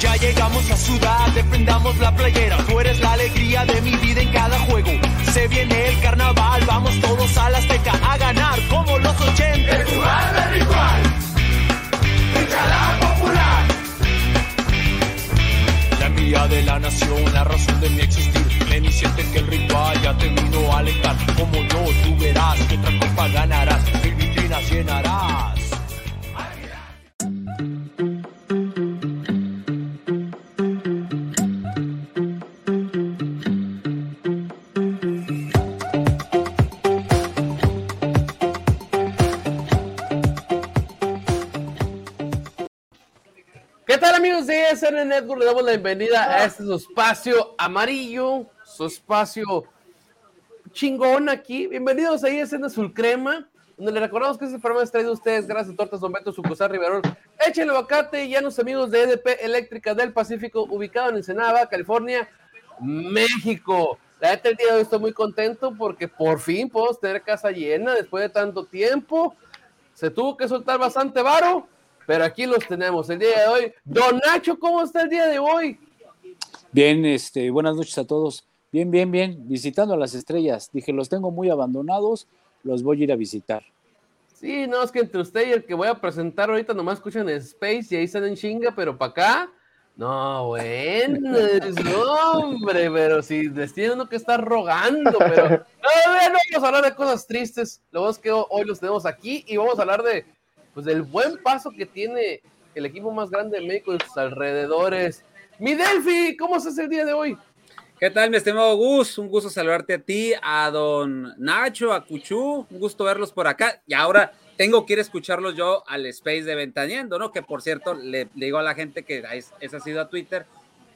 Ya llegamos a Ciudad, defendamos la playera. Tú eres la alegría de mi vida en cada juego. Se viene el carnaval, vamos todos a la Azteca a ganar como los 80. El jugar de ritual, hinchada popular. La mía de la nación, la razón de mi existir. Ven siente que el ritual ya te vino a alentar. Como no, tú verás que otra copa ganarás, mil vitrinas llenarás. SN Network? Le damos la bienvenida a este su espacio amarillo, su espacio chingón aquí. Bienvenidos a SN Azul Crema, donde le recordamos que este programa es traído a ustedes gracias a Tortas Don Beto, Sucursal Riverol. Échenle aguacate y a los amigos de EDP Eléctrica del Pacífico, ubicado en Ensenada, California, México. La neta, el día de hoy estoy muy contento porque por fin podemos tener casa llena después de tanto tiempo. Se tuvo que soltar bastante varo, pero aquí los tenemos el día de hoy. Don Nacho, ¿cómo está el día de hoy? Bien, este, buenas noches a todos. Bien, bien, bien. Visitando a las estrellas. Dije, los tengo muy abandonados, los voy a ir a visitar. Sí, no, es que entre usted y el que voy a presentar ahorita nomás escuchan Space y ahí están en chinga, pero para acá, no, bueno, no, hombre, pero si les tiene uno que estar rogando, pero no, no, no vamos a hablar de cosas tristes, lo bueno es que hoy los tenemos aquí y vamos a hablar de, pues, del buen paso que tiene el equipo más grande de México en sus alrededores. Mi Delphi, ¿cómo estás el día de hoy? ¿Qué tal, mi estimado Gus? Un gusto saludarte a ti, a don Nacho, a Cuchú. Un gusto verlos por acá. Y ahora tengo que ir a escucharlos yo al Space de Ventaneando, ¿no? Que por cierto, le, le digo a la gente que es, es ha sido a Twitter.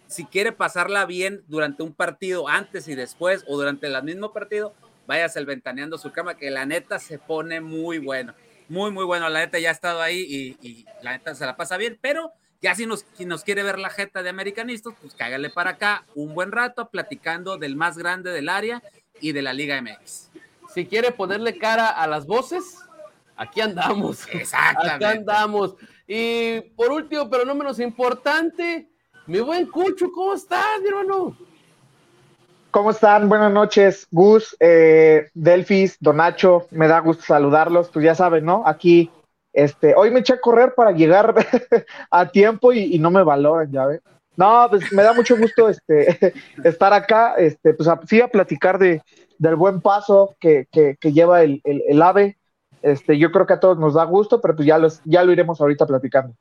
Si quiere pasarla bien durante un partido, antes y después, o durante el mismo partido, váyase al Ventaneando su cama, que la neta se pone muy bueno. Muy, muy bueno. La neta ya ha estado ahí y, y la neta se la pasa bien, pero ya si nos, si nos quiere ver la jeta de americanistas, pues cágale para acá un buen rato platicando del más grande del área y de la Liga MX. Si quiere ponerle cara a las voces, aquí andamos. Exactamente. Aquí andamos. Y por último, pero no menos importante, mi buen Cucho, ¿cómo estás, mi hermano? ¿Cómo están? Buenas noches, Gus, eh, Delfis, Donacho, me da gusto saludarlos, pues ya saben, ¿no? Aquí, este, hoy me eché a correr para llegar a tiempo y, no me valoran, ya ven. No, pues me da mucho gusto este, estar acá, este, pues a, sí a platicar de, del buen paso que, que, que lleva el, el, el, AVE. Este, yo creo que a todos nos da gusto, pero pues ya, los, ya lo iremos ahorita platicando.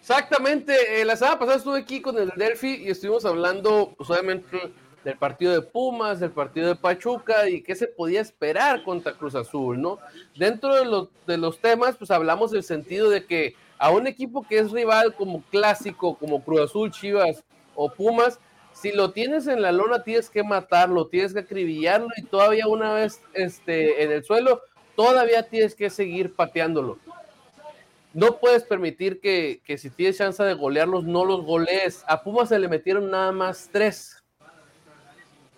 Exactamente, eh, la semana pasada estuve aquí con el Delphi y estuvimos hablando, pues obviamente, del partido de Pumas, del partido de Pachuca y qué se podía esperar contra Cruz Azul, ¿no? Dentro de los, de los temas, pues hablamos del sentido de que a un equipo que es rival como clásico, como Cruz Azul, Chivas o Pumas, si lo tienes en la lona tienes que matarlo, tienes que acribillarlo y todavía una vez este, en el suelo, todavía tienes que seguir pateándolo. No puedes permitir que, que si tienes chance de golearlos, no los golees. A Pumas se le metieron nada más tres.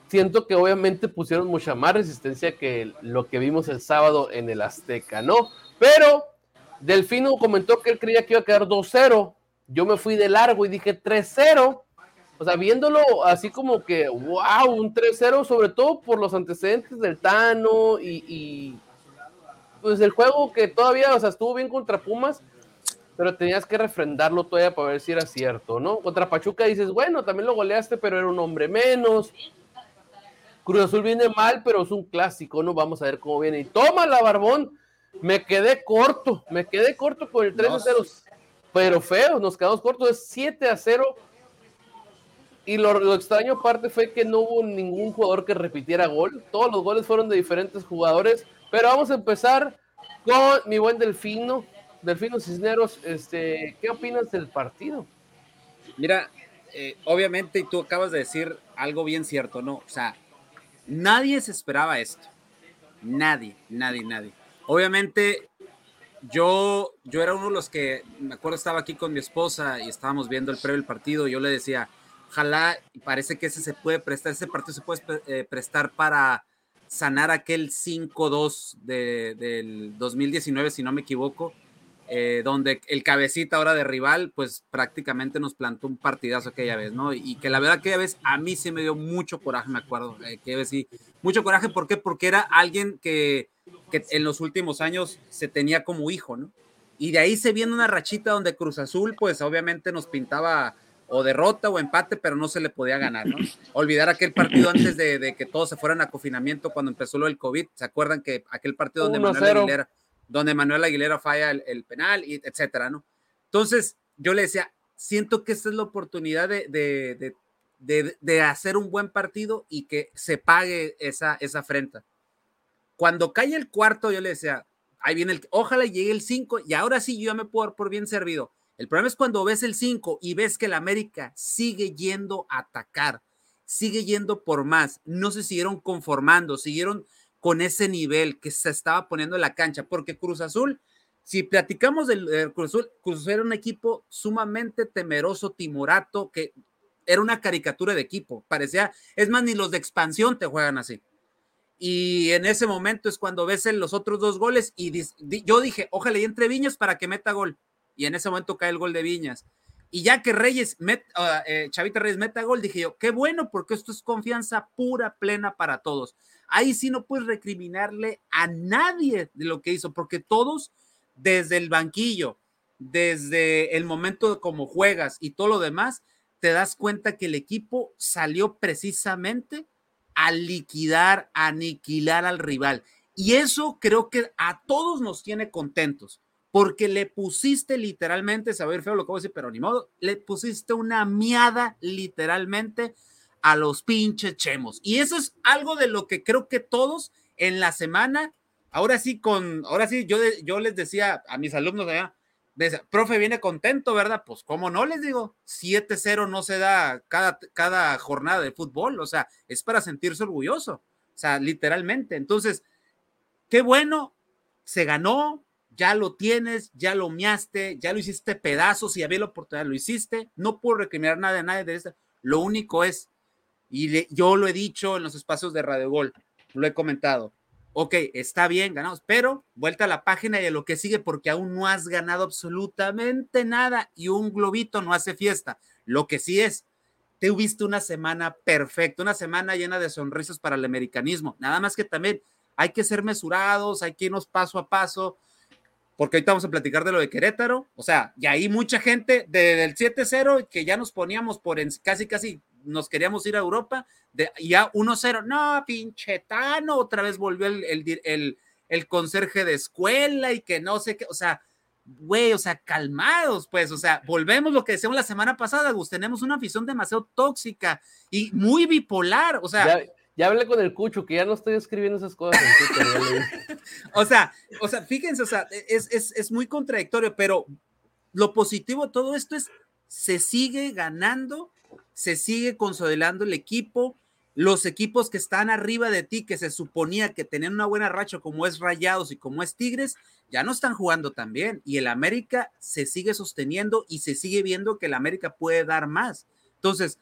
Siento que obviamente pusieron mucha más resistencia que lo que vimos el sábado en el Azteca, ¿no? Pero Delfino comentó que él creía que iba a quedar 2-0. Yo me fui de largo y dije 3-0. O sea, viéndolo así como que, wow, un 3-0, sobre todo por los antecedentes del Tano y, pues el juego que todavía, o sea, estuvo bien contra Pumas, pero tenías que refrendarlo todavía para ver si era cierto, ¿no? Contra Pachuca dices, bueno, también lo goleaste, pero era un hombre menos. Cruz Azul viene mal, pero es un clásico, ¿no? Vamos a ver cómo viene. Y toma la barbón. Me quedé corto, me quedé corto con el 3 a 0, pero feo, nos quedamos cortos, es 7 a 0. Y lo, lo, extraño aparte fue que no hubo ningún jugador que repitiera gol. Todos los goles fueron de diferentes jugadores. Pero vamos a empezar con mi buen Delfino. Delfino Cisneros, este, ¿qué opinas del partido? Mira, eh, obviamente, y tú acabas de decir algo bien cierto, ¿no? O sea, nadie se esperaba esto. Nadie, nadie, nadie. Obviamente, yo, yo era uno de los que, me acuerdo, estaba aquí con mi esposa y estábamos viendo el previo del partido. Y yo le decía, ojalá, parece que ese se puede prestar, ese partido se puede eh, prestar para sanar aquel 5-2 de, del 2019, si no me equivoco, eh, donde el cabecita ahora de rival, pues prácticamente nos plantó un partidazo aquella vez, ¿no? Y que la verdad aquella vez a mí sí me dio mucho coraje, me acuerdo, eh, que sí, mucho coraje, ¿por qué? Porque era alguien que, que en los últimos años se tenía como hijo, ¿no? Y de ahí se viene una rachita donde Cruz Azul, pues obviamente nos pintaba o derrota o empate, pero no se le podía ganar, ¿no? Olvidar aquel partido antes de, que todos se fueran a confinamiento cuando empezó lo del COVID, ¿se acuerdan que aquel partido donde Manuel Aguilera, donde Manuel Aguilera falla el, penal, y etcétera, ¿no? Entonces, yo le decía, siento que esta es la oportunidad de, de, de, hacer un buen partido y que se pague esa, esa afrenta. Cuando cae el cuarto, yo le decía, ahí viene el, ojalá llegue el 5 y ahora sí yo ya me puedo dar por bien servido el problema es cuando ves el 5 y ves que el América sigue yendo a atacar, sigue yendo por más, no se siguieron conformando, siguieron con ese nivel que se estaba poniendo en la cancha, porque Cruz Azul, si platicamos del, Cruz Azul, Cruz Azul era un equipo sumamente temeroso, timorato, que era una caricatura de equipo, parecía, es más, ni los de expansión te juegan así. Y en ese momento es cuando ves los otros dos goles y yo dije, ojalá y entre Viñas para que meta gol y en ese momento cae el gol de Viñas. Y ya que Reyes, met, uh, Chavita Reyes meta gol, dije yo, qué bueno, porque esto es confianza pura, plena para todos. Ahí sí no puedes recriminarle a nadie de lo que hizo, porque todos, desde el banquillo, desde el momento de cómo juegas y todo lo demás, te das cuenta que el equipo salió precisamente a liquidar, a aniquilar al rival. Y eso creo que a todos nos tiene contentos porque le pusiste literalmente, saber feo lo que voy a decir, pero ni modo, le pusiste una miada literalmente a los pinches chemos. Y eso es algo de lo que creo que todos en la semana, ahora sí, con, ahora sí, yo, yo les decía a mis alumnos allá, profe, viene contento, ¿verdad? Pues, ¿cómo no les digo? 7-0 no se da cada, cada jornada de fútbol, o sea, es para sentirse orgulloso, o sea, literalmente. Entonces, qué bueno, se ganó, ya lo tienes, ya lo miaste, ya lo hiciste pedazos, si había la oportunidad, lo hiciste, no puedo recriminar nada de nadie de esto, lo único es, y yo lo he dicho en los espacios de Radio Gol, lo he comentado, ok, está bien, ganamos, pero vuelta a la página y a lo que sigue porque aún no has ganado absolutamente nada y un globito no hace fiesta, lo que sí es, te hubiste una semana perfecta, una semana llena de sonrisas para el americanismo, nada más que también hay que ser mesurados, hay que irnos paso a paso, porque ahorita vamos a platicar de lo de Querétaro, o sea, y ahí mucha gente desde el 7-0 que ya nos poníamos por en, casi, casi nos queríamos ir a Europa, de, ya 1-0, no, pinche Tano, otra vez volvió el, el, el, conserje de escuela y que no sé qué, o sea, güey, o sea, calmados, pues, o sea, volvemos lo que decíamos la semana pasada, Gus, tenemos una afición demasiado tóxica y muy bipolar, o sea, hablé con el Cucho, que ya no estoy escribiendo esas cosas. o sea, o sea, fíjense, o sea, es, es, es muy contradictorio, pero lo positivo de todo esto es, se sigue ganando, se sigue consolidando el equipo, los equipos que están arriba de ti, que se suponía que tenían una buena racha, como es Rayados y como es Tigres, ya no están jugando tan bien. Y el América se sigue sosteniendo y se sigue viendo que el América puede dar más. Entonces,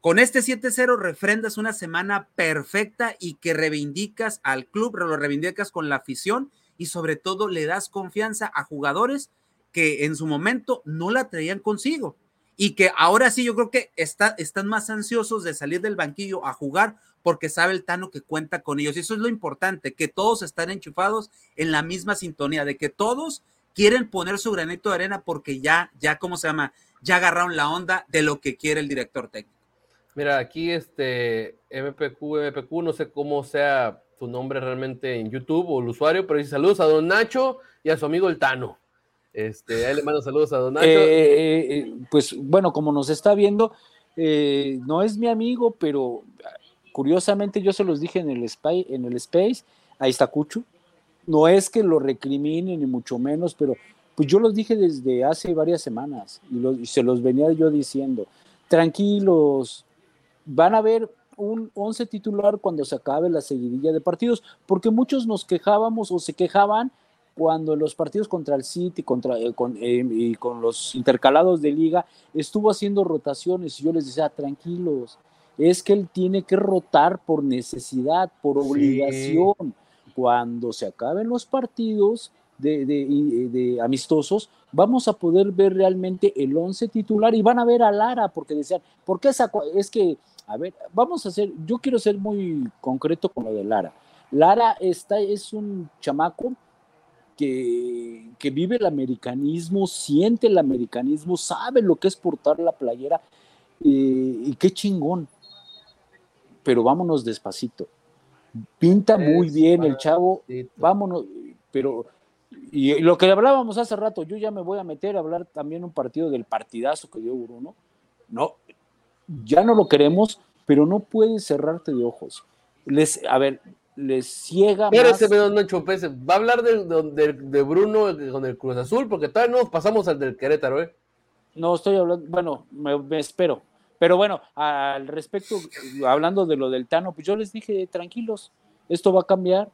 con este 7-0 refrendas una semana perfecta y que reivindicas al club, lo reivindicas con la afición y sobre todo le das confianza a jugadores que en su momento no la traían consigo y que ahora sí yo creo que está, están más ansiosos de salir del banquillo a jugar porque sabe el Tano que cuenta con ellos. Y eso es lo importante, que todos están enchufados en la misma sintonía, de que todos quieren poner su granito de arena porque ya, ya, ¿cómo se llama? Ya agarraron la onda de lo que quiere el director técnico. Mira, aquí este MPQ, MPQ, no sé cómo sea su nombre realmente en YouTube o el usuario, pero dice saludos a don Nacho y a su amigo el Tano. Este, ahí le mando saludos a don Nacho. Eh, eh, pues bueno, como nos está viendo, eh, no es mi amigo, pero curiosamente yo se los dije en el, spy, en el Space, ahí está Cucho. No es que lo recrimine ni mucho menos, pero Pues yo los dije desde hace varias semanas y, lo- y se los venía yo diciendo. Tranquilos, van a ver un 11 titular cuando se acabe la seguidilla de partidos, porque muchos nos quejábamos o se quejaban cuando los partidos contra el City contra, eh, con, eh, y con los intercalados de liga estuvo haciendo rotaciones y yo les decía, tranquilos, es que él tiene que rotar por necesidad, por obligación. Cuando se acaben los partidos de, de- de amistosos, vamos a poder ver realmente el 11 titular y van a ver a Lara, porque decían, ¿por qué sacó? Es que, a ver, vamos a hacer, yo quiero ser muy concreto con lo de Lara. Lara está, es un chamaco que, que vive el americanismo, siente el americanismo, sabe lo que es portar la playera eh, y qué chingón. Pero vámonos despacito. Pinta muy bien el chavo, vámonos, pero y lo que hablábamos hace rato, yo ya me voy a meter a hablar también un partido del partidazo que dio Bruno. No, ya no lo queremos, pero no puedes cerrarte de ojos. Les, a ver, les ciega más. Espérese, don Nacho Pérez. Va a hablar de, de- de- Bruno con el Cruz Azul, porque todavía no nos pasamos al del Querétaro, ¿eh? No, estoy hablando, bueno, me, me espero. Pero bueno, al respecto, hablando de lo del Tano, pues yo les dije, tranquilos, esto va a cambiar.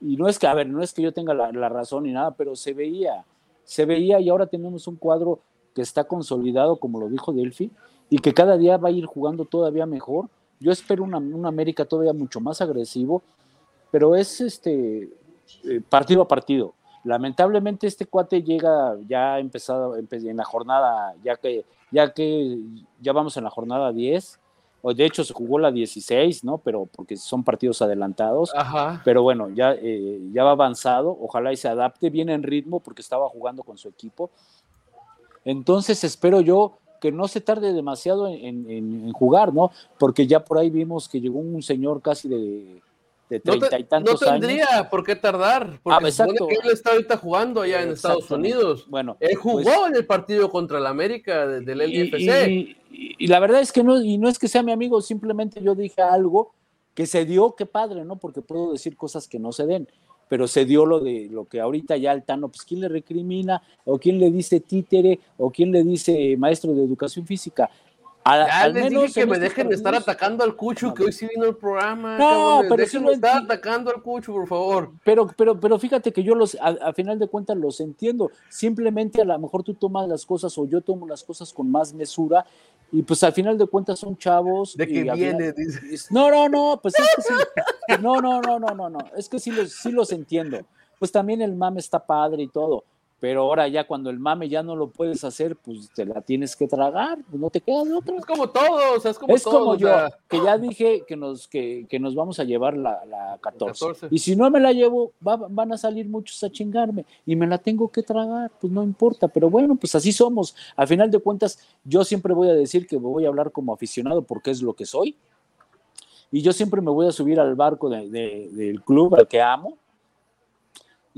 Y no es que, a ver, no es que yo tenga la, la razón ni nada, pero se veía, se veía y ahora tenemos un cuadro que está consolidado, como lo dijo Delphi, y que cada día va a ir jugando todavía mejor. Yo espero una, una América todavía mucho más agresivo, pero es este eh, partido a partido. Lamentablemente este cuate llega ya empezado empe- en la jornada, ya que ya que ya vamos en la jornada 10, o de hecho se jugó la 16, ¿no? Pero porque son partidos adelantados. Ajá. Pero bueno, ya, eh, ya va avanzado, ojalá y se adapte, viene en ritmo porque estaba jugando con su equipo. Entonces espero yo que no se tarde demasiado en, en- en jugar, ¿no? Porque ya por ahí vimos que llegó un señor casi de, de No, treinta y no tantos tendría años. por qué tardar, porque Ah, exacto. que él está ahorita jugando allá en Estados. Unidos. Bueno, Él jugó pues- en el partido contra el América de- del LFC. y- y- y la verdad es que no, y no es que sea mi amigo, simplemente yo dije algo que se dio, qué padre, ¿no? Porque puedo decir cosas que no se den, pero se dio lo de lo que ahorita ya Altano, pues quién le recrimina, o quién le dice títere, o quién le dice maestro de educación física. A- Ya al les menos dije que me estos dejen de estar atacando al Cucho, que hoy sí vino el programa. No, cabrones. pero Déjenme lo estar atacando al Cucho, por favor. Pero, pero, pero fíjate que yo los, a, a final de cuentas los entiendo. Simplemente a lo mejor tú tomas las cosas o yo tomo las cosas con más mesura y pues al final de cuentas son chavos. De que viene, final- dice. No, no, no, pues es que sí. No, no, no, no, no, no. Es que sí los, sí los entiendo. Pues también el mame está padre y todo. Pero ahora ya cuando el mame ya no lo puedes hacer, pues te la tienes que tragar, pues no te queda de otra. Es como todo, o sea, es como Es como yo, sea, que ya dije que nos, que, que nos vamos a llevar la, la 14. 14. Y si no me la llevo, va- van a salir muchos a chingarme y me la tengo que tragar, pues no importa. Pero bueno, pues así somos. Al final de cuentas, yo siempre voy a decir que voy a hablar como aficionado porque es lo que soy. Y yo siempre me voy a subir al barco de- de- del club al que amo.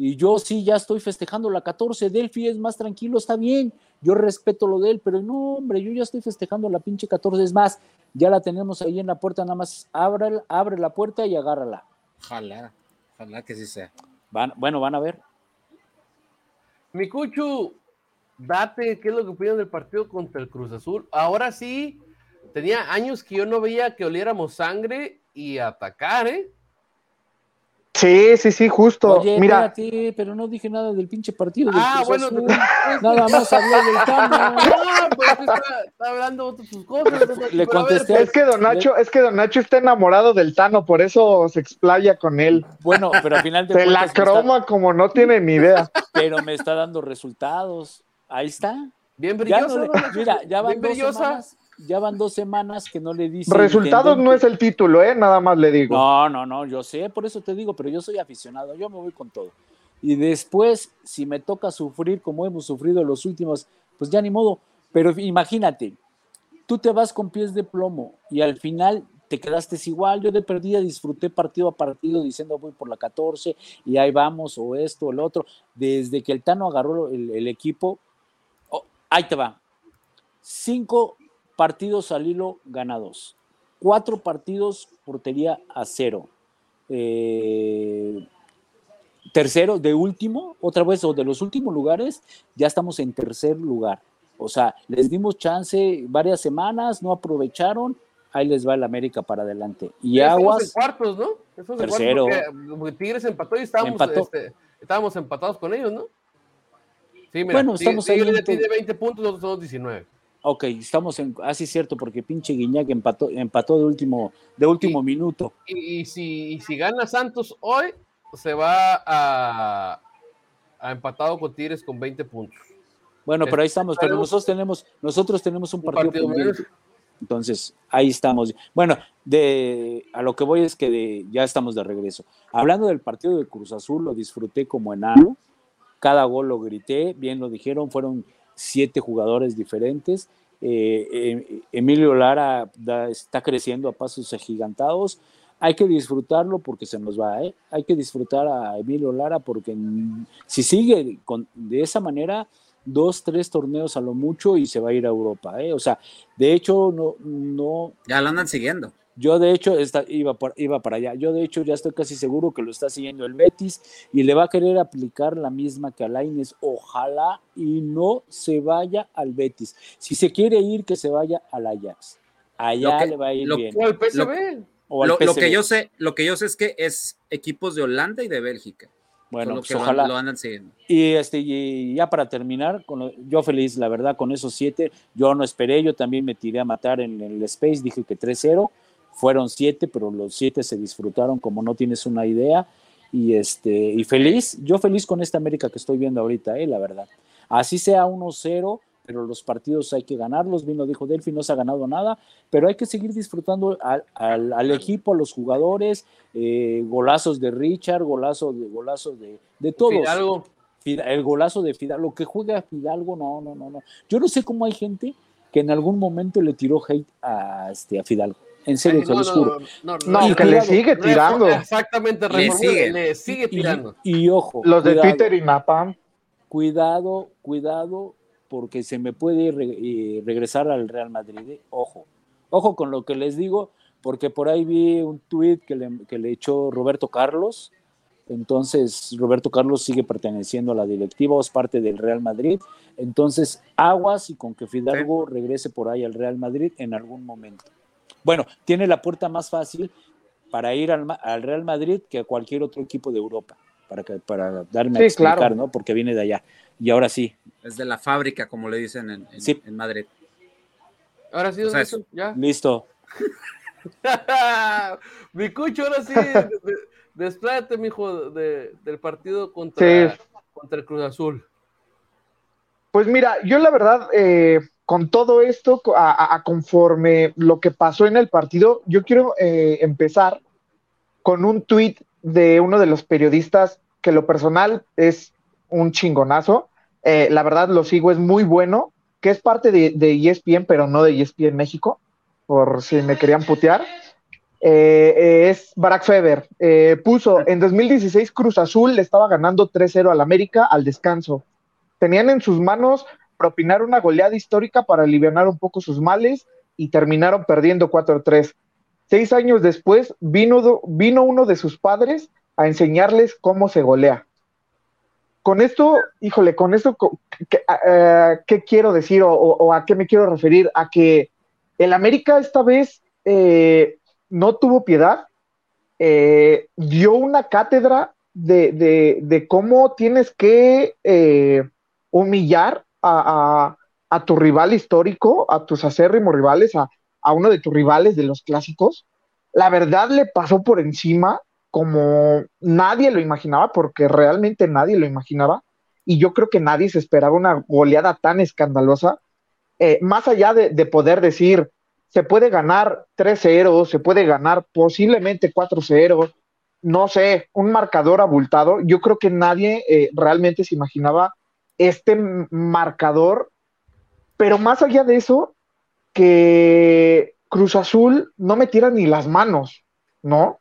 Y yo sí, ya estoy festejando la 14. Delphi es más tranquilo, está bien. Yo respeto lo de él, pero no, hombre, yo ya estoy festejando la pinche 14. Es más, ya la tenemos ahí en la puerta, nada más abre, abre la puerta y agárrala. Ojalá, ojalá que sí sea. Van, bueno, van a ver. Mi Cuchu, date, ¿qué es lo que opinas del partido contra el Cruz Azul? Ahora sí, tenía años que yo no veía que oliéramos sangre y atacar, ¿eh? Sí, sí, sí, justo. Oye, Mira, espérate, pero no dije nada del pinche partido. del Ah, Cruz bueno, Azul. te- nada más hablé del Tano. Ah, pues está, está hablando otras sus cosas. Le Pero ver, es que Don Nacho, es que Don Nacho está enamorado del Tano, por eso se explaya con él. Bueno, pero al final de Se la está- croma como no tiene ni idea. pero me está dando resultados. Ahí está. Bien Ya brillosa. no le- don Nacho, mira, ya van bien dos brillosa. semanas, ya van dos semanas que no le dice. Resultados no es el título, ¿eh? Nada más le digo. No, no, no, yo sé, por eso te digo, pero yo soy aficionado, yo me voy con todo. Y después, si me toca sufrir como hemos sufrido los últimos, pues ya ni modo. Pero imagínate, tú te vas con pies de plomo y al final te quedaste igual. Yo de perdida disfruté partido a partido diciendo voy por la 14 y ahí vamos, o esto, o el otro. Desde que el Tano agarró el, el equipo, oh, ahí te va. Cinco partidos al hilo ganados. Cuatro partidos portería a cero. Eh, tercero, de último, otra vez, o de los últimos lugares, ya estamos en tercer lugar. O sea, les dimos chance varias semanas, no aprovecharon, ahí les va el América para adelante. Y Aguas, en cuartos, ¿no? Tercero. cuartos porque, porque Tigres empató y estábamos, este, estábamos empatados con ellos, ¿no? Sí, mira, Bueno, Tigres- estamos ahí Tigres tiene 20 puntos, nosotros somos 19. Ok, estamos en, así es cierto, porque pinche Guiñac empató, empató de último, de último minuto. Y, y si, y si gana Santos hoy, se va a, a empatado con Tigres con 20 puntos. Bueno, pero ahí estamos, pero nosotros tenemos, nosotros tenemos un Un partido. Entonces, ahí estamos. Bueno, de a lo que voy es que de- ya estamos de regreso. Hablando del partido de Cruz Azul, lo disfruté como enano. Cada gol lo grité, bien lo dijeron, fueron siete jugadores diferentes. Eh, eh, Emilio Lara da- está creciendo a pasos agigantados. Hay que disfrutarlo porque se nos va, ¿eh? Hay que disfrutar a Emilio Lara porque si sigue con, de esa manera, dos, tres torneos a lo mucho y se va a ir a Europa, ¿eh? O sea, de hecho, no, no, Ya lo andan siguiendo. Yo de hecho esta- iba, por- iba para allá. Yo de hecho ya estoy casi seguro que lo está siguiendo el Betis y le va a querer aplicar la misma que a Lainez. Ojalá y no se vaya al Betis. Si se quiere ir, que se vaya al Ajax. Allá que- le va a ir lo- bien. O el PSV. O al Lo, lo que yo sé, lo que yo sé es que es equipos de Holanda y de Bélgica. Bueno, pues ojalá. lo andan siguiendo. Y, este, y ya para terminar, con lo- yo feliz, la verdad, con esos siete, yo no esperé, yo también me tiré a matar en el Space, dije que 3-0, fueron siete, pero los siete se disfrutaron como no tienes una idea. Y, este, y feliz, yo feliz con esta América que estoy viendo ahorita, eh, la verdad. Así sea 1-0, pero los partidos hay que ganarlos, bien lo dijo Delphi, no se ha ganado nada, pero hay que seguir disfrutando al, al- al equipo, a los jugadores, eh, golazos de Richard, golazos de, golazos de, de todos. Fidalgo. Fida- el golazo de Fidalgo, lo que juega Fidalgo, no, no, no, no. Yo no sé cómo hay gente que en algún momento le tiró hate a, este, a Fidalgo. En serio, Ay, se no, los no, juro. No, Y que le cuidado, sigue tirando. Exactamente, Le sigue. le sigue Y- tirando. Y, y ojo, Los de cuidado, Twitter y Napam. cuidado, cuidado, porque se me puede re- eh, regresar al Real Madrid. eh. Ojo, ojo con lo que les digo, porque por ahí vi un tuit que le, que le echó Roberto Carlos. Entonces, Roberto Carlos sigue perteneciendo a la directiva, o es parte del Real Madrid. Entonces, aguas y con que Fidalgo regrese por ahí al Real Madrid en algún momento. Bueno, tiene la puerta más fácil para ir al, Ma- al Real Madrid que a cualquier otro equipo de Europa, para, que, para darme a explicar, claro. ¿no? Porque viene de allá. Y ahora sí, Es de la fábrica, como le dicen en, en- Sí. en Madrid. Ahora sí, O sea, don Nelson, ya. listo. Mi cucho, ahora sí, de- de- despláyate, mijo, de, del partido contra, Sí. contra el Cruz Azul. Pues mira, yo la verdad, eh, con todo esto, a, conforme lo que pasó en el partido, yo quiero eh, empezar con un tuit de uno de los periodistas que lo personal es un chingonazo. Eh, la verdad lo sigo, es muy bueno, que es parte de, de ESPN, pero no de ESPN México, por si me querían putear. Eh, es Barack Feber. Puso en 2016 Cruz Azul le estaba ganando 3-0 al América al descanso. Tenían en sus manos propinar una goleada histórica para aliviar un poco sus males y terminaron perdiendo 4-3. Seis años después vino, vino uno de sus padres a enseñarles cómo se golea. Con esto, híjole, con esto, co- ¿qué, eh, ¿qué quiero decir o, a qué me quiero referir? A que el América esta vez eh, no tuvo piedad, eh, dio una cátedra de, cómo tienes que humillar a, tu rival histórico, a tus acérrimos rivales, a, uno de tus rivales de los clásicos. La verdad le pasó por encima como nadie lo imaginaba, porque realmente nadie lo imaginaba. Y yo creo que nadie se esperaba una goleada tan escandalosa. Eh, más allá de, de poder decir, se puede ganar 3-0, se puede ganar posiblemente 4-0, no sé, un marcador abultado. Yo creo que nadie eh, realmente se imaginaba este marcador, pero más allá de eso, que Cruz Azul no metiera ni las manos, ¿no?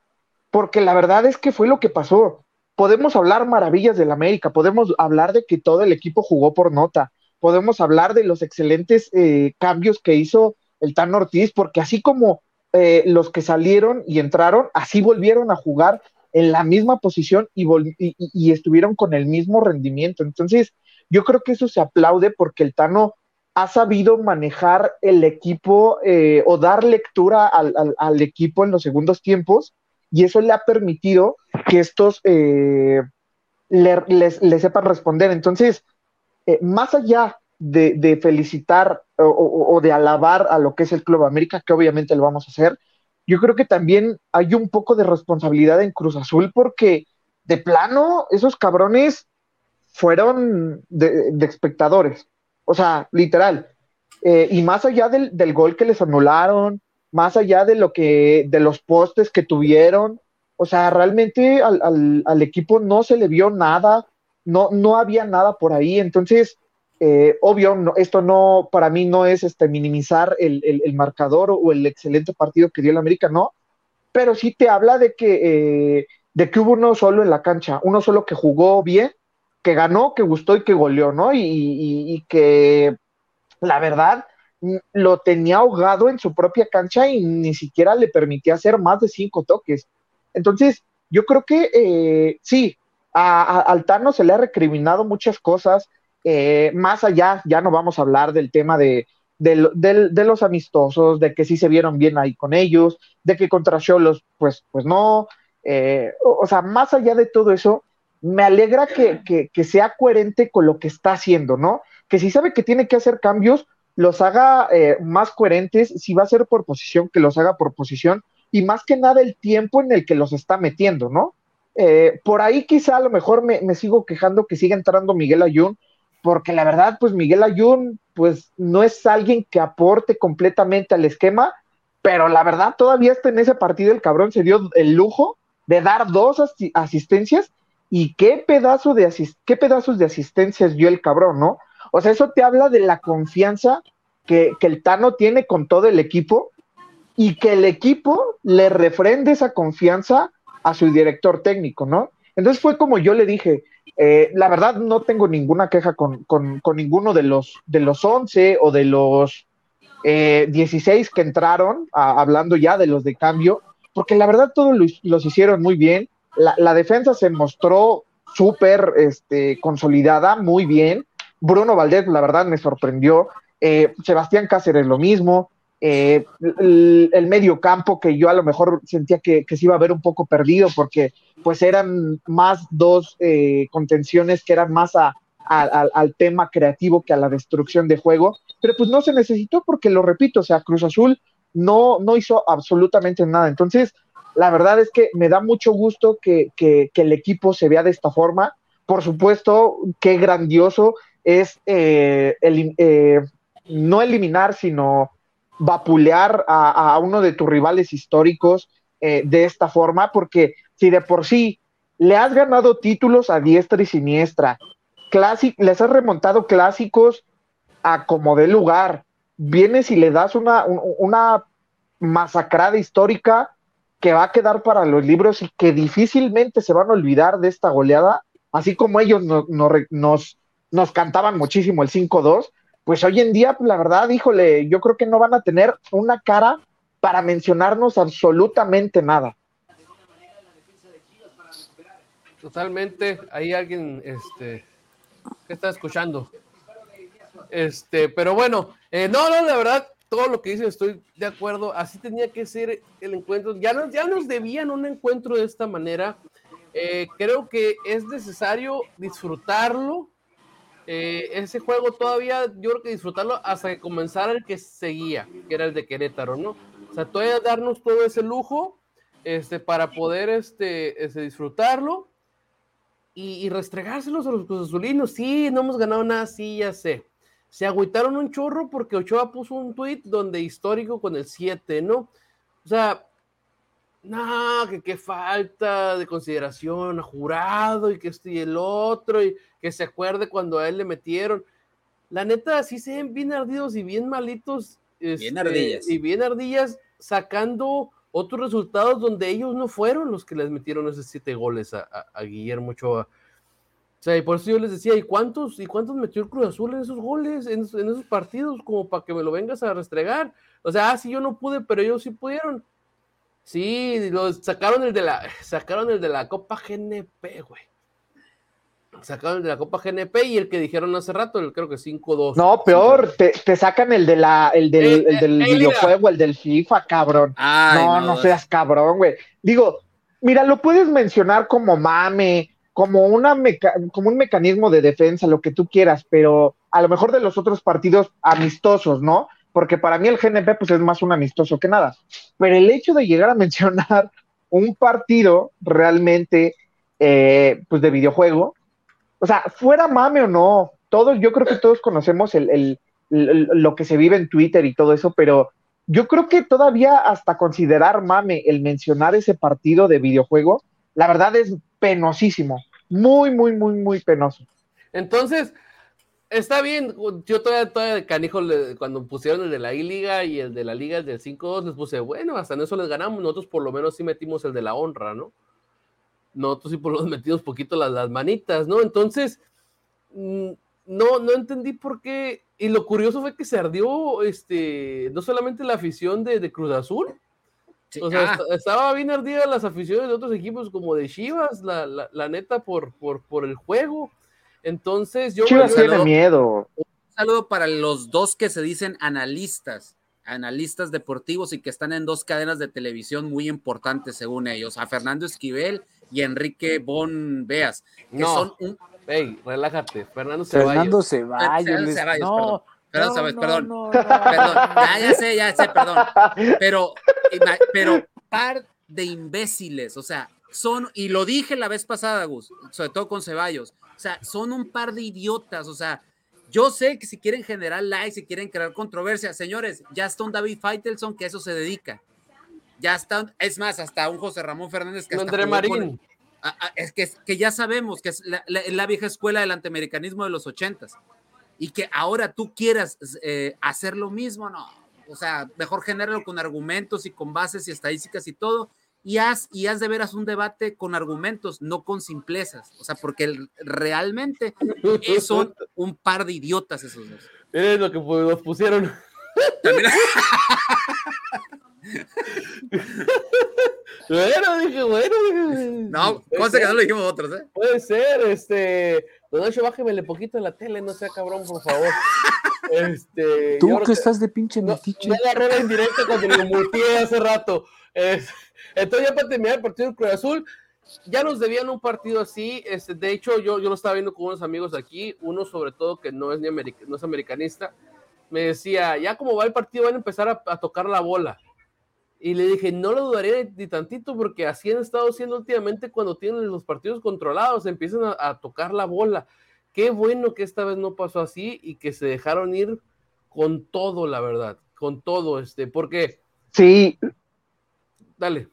Porque la verdad es que fue lo que pasó. Podemos hablar maravillas del América, podemos hablar de que todo el equipo jugó por nota, podemos hablar de los excelentes eh, cambios que hizo el Tan Ortiz, porque así como eh, los que salieron y entraron, así volvieron a jugar en la misma posición y, estuvieron con el mismo rendimiento. Entonces, yo creo que eso se aplaude porque el Tano ha sabido manejar el equipo eh, o dar lectura al, equipo en los segundos tiempos y eso le ha permitido que estos eh, le, sepan responder. Entonces, eh, más allá de, felicitar o, de alabar a lo que es el Club América, que obviamente lo vamos a hacer, yo creo que también hay un poco de responsabilidad en Cruz Azul porque de plano esos cabrones fueron de, espectadores, o sea, literal. Eh, y más allá del, gol que les anularon, más allá de lo que, de los postes que tuvieron, o sea, realmente al, equipo no se le vio nada, no, no había nada por ahí. Entonces, eh, obvio, esto no, para mí no es este, minimizar el, marcador o el excelente partido que dio el América, no, pero sí te habla de que, eh, de que hubo uno solo en la cancha, uno solo que jugó bien, que ganó, que gustó y que goleó, ¿no? Y, y que la verdad lo tenía ahogado en su propia cancha y ni siquiera le permitía hacer más de cinco toques. Entonces, yo creo que eh, sí, a, Altano se le ha recriminado muchas cosas, eh, más allá, ya no vamos a hablar del tema de, de, los amistosos, de que sí se vieron bien ahí con ellos, de que contra Cholos, pues, pues no, eh, o, sea, más allá de todo eso, me alegra que, que, sea coherente con lo que está haciendo, ¿no? Que si sabe que tiene que hacer cambios, los haga más coherentes, si va a ser por posición, que los haga por posición, y más que nada el tiempo en el que los está metiendo, ¿no? Eh, por ahí quizá a lo mejor me, sigo quejando que siga entrando Miguel Ayun, porque la verdad, pues Miguel Ayun, pues no es alguien que aporte completamente al esquema, pero la verdad todavía está en ese partido el cabrón se dio el lujo de dar dos asistencias y qué pedazo de qué pedazos de asistencias dio el cabrón, ¿no? O sea, eso te habla de la confianza que, que el Tano tiene con todo el equipo y que el equipo le refrende esa confianza a su director técnico, ¿no? Entonces fue como yo le dije, eh, la verdad no tengo ninguna queja con, ninguno de los, de los 11 o de los 16 eh, que entraron, hablando ya de los de cambio, porque la verdad todos los, hicieron muy bien, la, defensa se mostró súper este, consolidada, muy bien, Bruno Valdés la verdad me sorprendió, eh, Sebastián Cáceres lo mismo, eh, el, medio campo que yo a lo mejor sentía que, se iba a ver un poco perdido porque pues eran más dos eh, contenciones que eran más al tema creativo que a la destrucción de juego, pero pues no se necesitó porque lo repito, sea, Cruz Azul no, no hizo absolutamente nada. Entonces, la verdad es que me da mucho gusto que, el equipo se vea de esta forma. Por supuesto, qué grandioso es eh, no eliminar, sino vapulear a, uno de tus rivales históricos eh, de esta forma, porque si de por sí le has ganado títulos a diestra y siniestra, les has remontado clásicos a como de lugar, vienes y le das una, una masacrada histórica que va a quedar para los libros y que difícilmente se van a olvidar de esta goleada, así como ellos nos, nos cantaban muchísimo el 5-2, pues hoy en día, la verdad, híjole, yo creo que no van a tener una cara para mencionarnos absolutamente nada. Totalmente, hay alguien este, que está escuchando. Este, pero bueno, eh, no, no, la verdad, todo lo que dicen estoy de acuerdo. Así tenía que ser el encuentro. Ya nos, ya nos debían un encuentro de esta manera. Eh, creo que es necesario disfrutarlo eh, ese juego todavía yo creo que disfrutarlo hasta que comenzara el que seguía, que era el de Querétaro, ¿no? O sea, todavía darnos todo ese lujo este, para poder este, este disfrutarlo y, y, restregárselos a los azulinos. Sí, no hemos ganado nada, sí, ya sé. Se agüitaron un chorro porque Ochoa puso un tweet donde histórico con el 7, ¿no? O sea, no, que qué falta de consideración a jurado y que este y el otro, y que se acuerde cuando a él le metieron. La neta, sí se ven bien ardidos y bien malitos. bien este, ardillas. Y bien ardillas sacando otros resultados donde ellos no fueron los que les metieron esos siete goles a, Guillermo Ochoa. O sea, y por eso yo les decía, ¿y cuántos, y cuántos metió el Cruz Azul en esos goles, en, en esos partidos, como para que me lo vengas a restregar? O sea, ah, sí, yo no pude, pero ellos sí pudieron Sí, lo sacaron el de la, sacaron el de la Copa GNP, güey. Sacaron el de la Copa GNP y el que dijeron hace rato, el creo que 5-2. No, peor, te, te, sacan el de la, el del, Eh, el del eh, videojuego, el del FIFA, cabrón. Ay, no, no, seas cabrón, güey. Digo, mira, lo puedes mencionar como mame, como, una meca como un mecanismo de defensa, lo que tú quieras, pero a lo mejor de los otros partidos amistosos, ¿no? Porque para mí el GNP pues es más un amistoso que nada. Pero el hecho de llegar a mencionar un partido realmente eh, pues de videojuego, o sea, fuera mame o no, todos, yo creo que todos conocemos el, el, el, lo que se vive en Twitter y todo eso, pero yo creo que todavía hasta considerar mame el mencionar ese partido de videojuego, la verdad es penosísimo, muy, muy, muy, muy penoso. Entonces, está bien, yo todavía, todavía canijo, cuando pusieron el de la I-Liga y el de la Liga, el del 5-2, les puse, bueno, hasta en eso les ganamos, nosotros por lo menos sí metimos el de la honra, ¿no? Nosotros sí por lo menos metimos poquito las, las manitas, ¿no? Entonces, mm, no, no entendí por qué, y lo curioso fue que se ardió, este, no solamente la afición de, de Cruz Azul, Sí, o sea, ah, est- estaba bien ardida las aficiones de otros equipos como de Chivas, la, la, la neta, por, por, por el juego. Entonces, yo, Chivas tiene saludo. miedo. un saludo para los dos que se dicen analistas, analistas deportivos y que están en dos cadenas de televisión muy importantes según ellos, a Fernando Esquivel y Enrique Bon Beas, que No. son un Ey, relájate, Fernando Fernando Ceballos. Ceballos. Ceballos, no, Perdón, no, Ceballos, no, perdón. no, no. Perdón, ya, ya sé, ya sé, perdón. Pero, pero par de imbéciles, o sea, son, y lo dije la vez pasada, Gus, sobre todo con Ceballos, o sea, son un par de idiotas, o sea, yo sé que si quieren generar likes, si quieren crear controversia, señores, ya está un David Faitelson que a eso se dedica. Ya está, es más, hasta un José Ramón Fernández que hasta André con- Marín. Es que, que ya sabemos que es la, la- la vieja escuela del antiamericanismo de los ochentas y que ahora tú quieras eh, hacer lo mismo, no. O sea, mejor genéralo con argumentos y con bases y estadísticas y todo, y haz, y haz de veras un debate con argumentos, no con simplezas. O sea, porque realmente son un par de idiotas esos dos. Miren lo que nos pusieron. Bueno, dije, bueno. no, puede cosa que ser, no lo dijimos otros, ¿eh? Puede ser, este. Don Nacho, bájemele poquito en la tele, no sea cabrón, por favor. Este. Tú que estás de pinche No, metiche. no agarré la indirecta cuando lo multé hace rato. Es- entonces, ya para terminar el partido del Cruz Azul, ya nos debían un partido así. Este, de hecho, yo, yo lo estaba viendo con unos amigos aquí, uno sobre todo que no es, ni america- no es americanista, me decía, ya como va el partido, van a empezar a, a tocar la bola. Y le dije, no lo dudaría ni, tantito, porque así han estado haciendo últimamente cuando tienen los partidos controlados, empiezan a, a tocar la bola. Qué bueno que esta vez no pasó así y que se dejaron ir con todo, la verdad, con todo, este, porque, Sí, dale,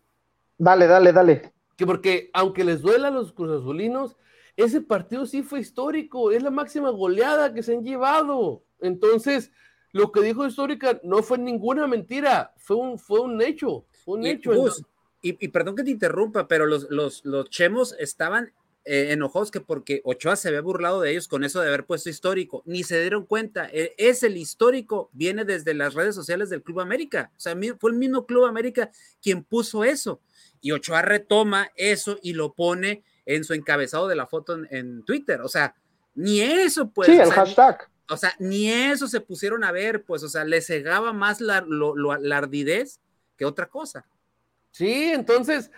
dale, dale, dale. que porque aunque les duela a los cruzazulinos, ese partido sí fue histórico, es la máxima goleada que se han llevado. Entonces, lo que dijo Histórica no fue ninguna mentira, fue un, fue un hecho, fue un Y, hecho. Y, y perdón que te interrumpa, pero los, los, los chemos estaban eh, enojados que porque Ochoa se había burlado de ellos con eso de haber puesto histórico, ni se dieron cuenta. eh, es el histórico, viene desde las redes sociales del Club América. O sea, fue el mismo Club América quien puso eso. Y Ochoa retoma eso y lo pone en su encabezado de la foto en, en Twitter. O sea, ni eso, pues. sí, o el sea, hashtag. O sea, ni eso se pusieron a ver, pues, o sea, le cegaba más la, lo- lo- la ardidez que otra cosa. Sí, entonces,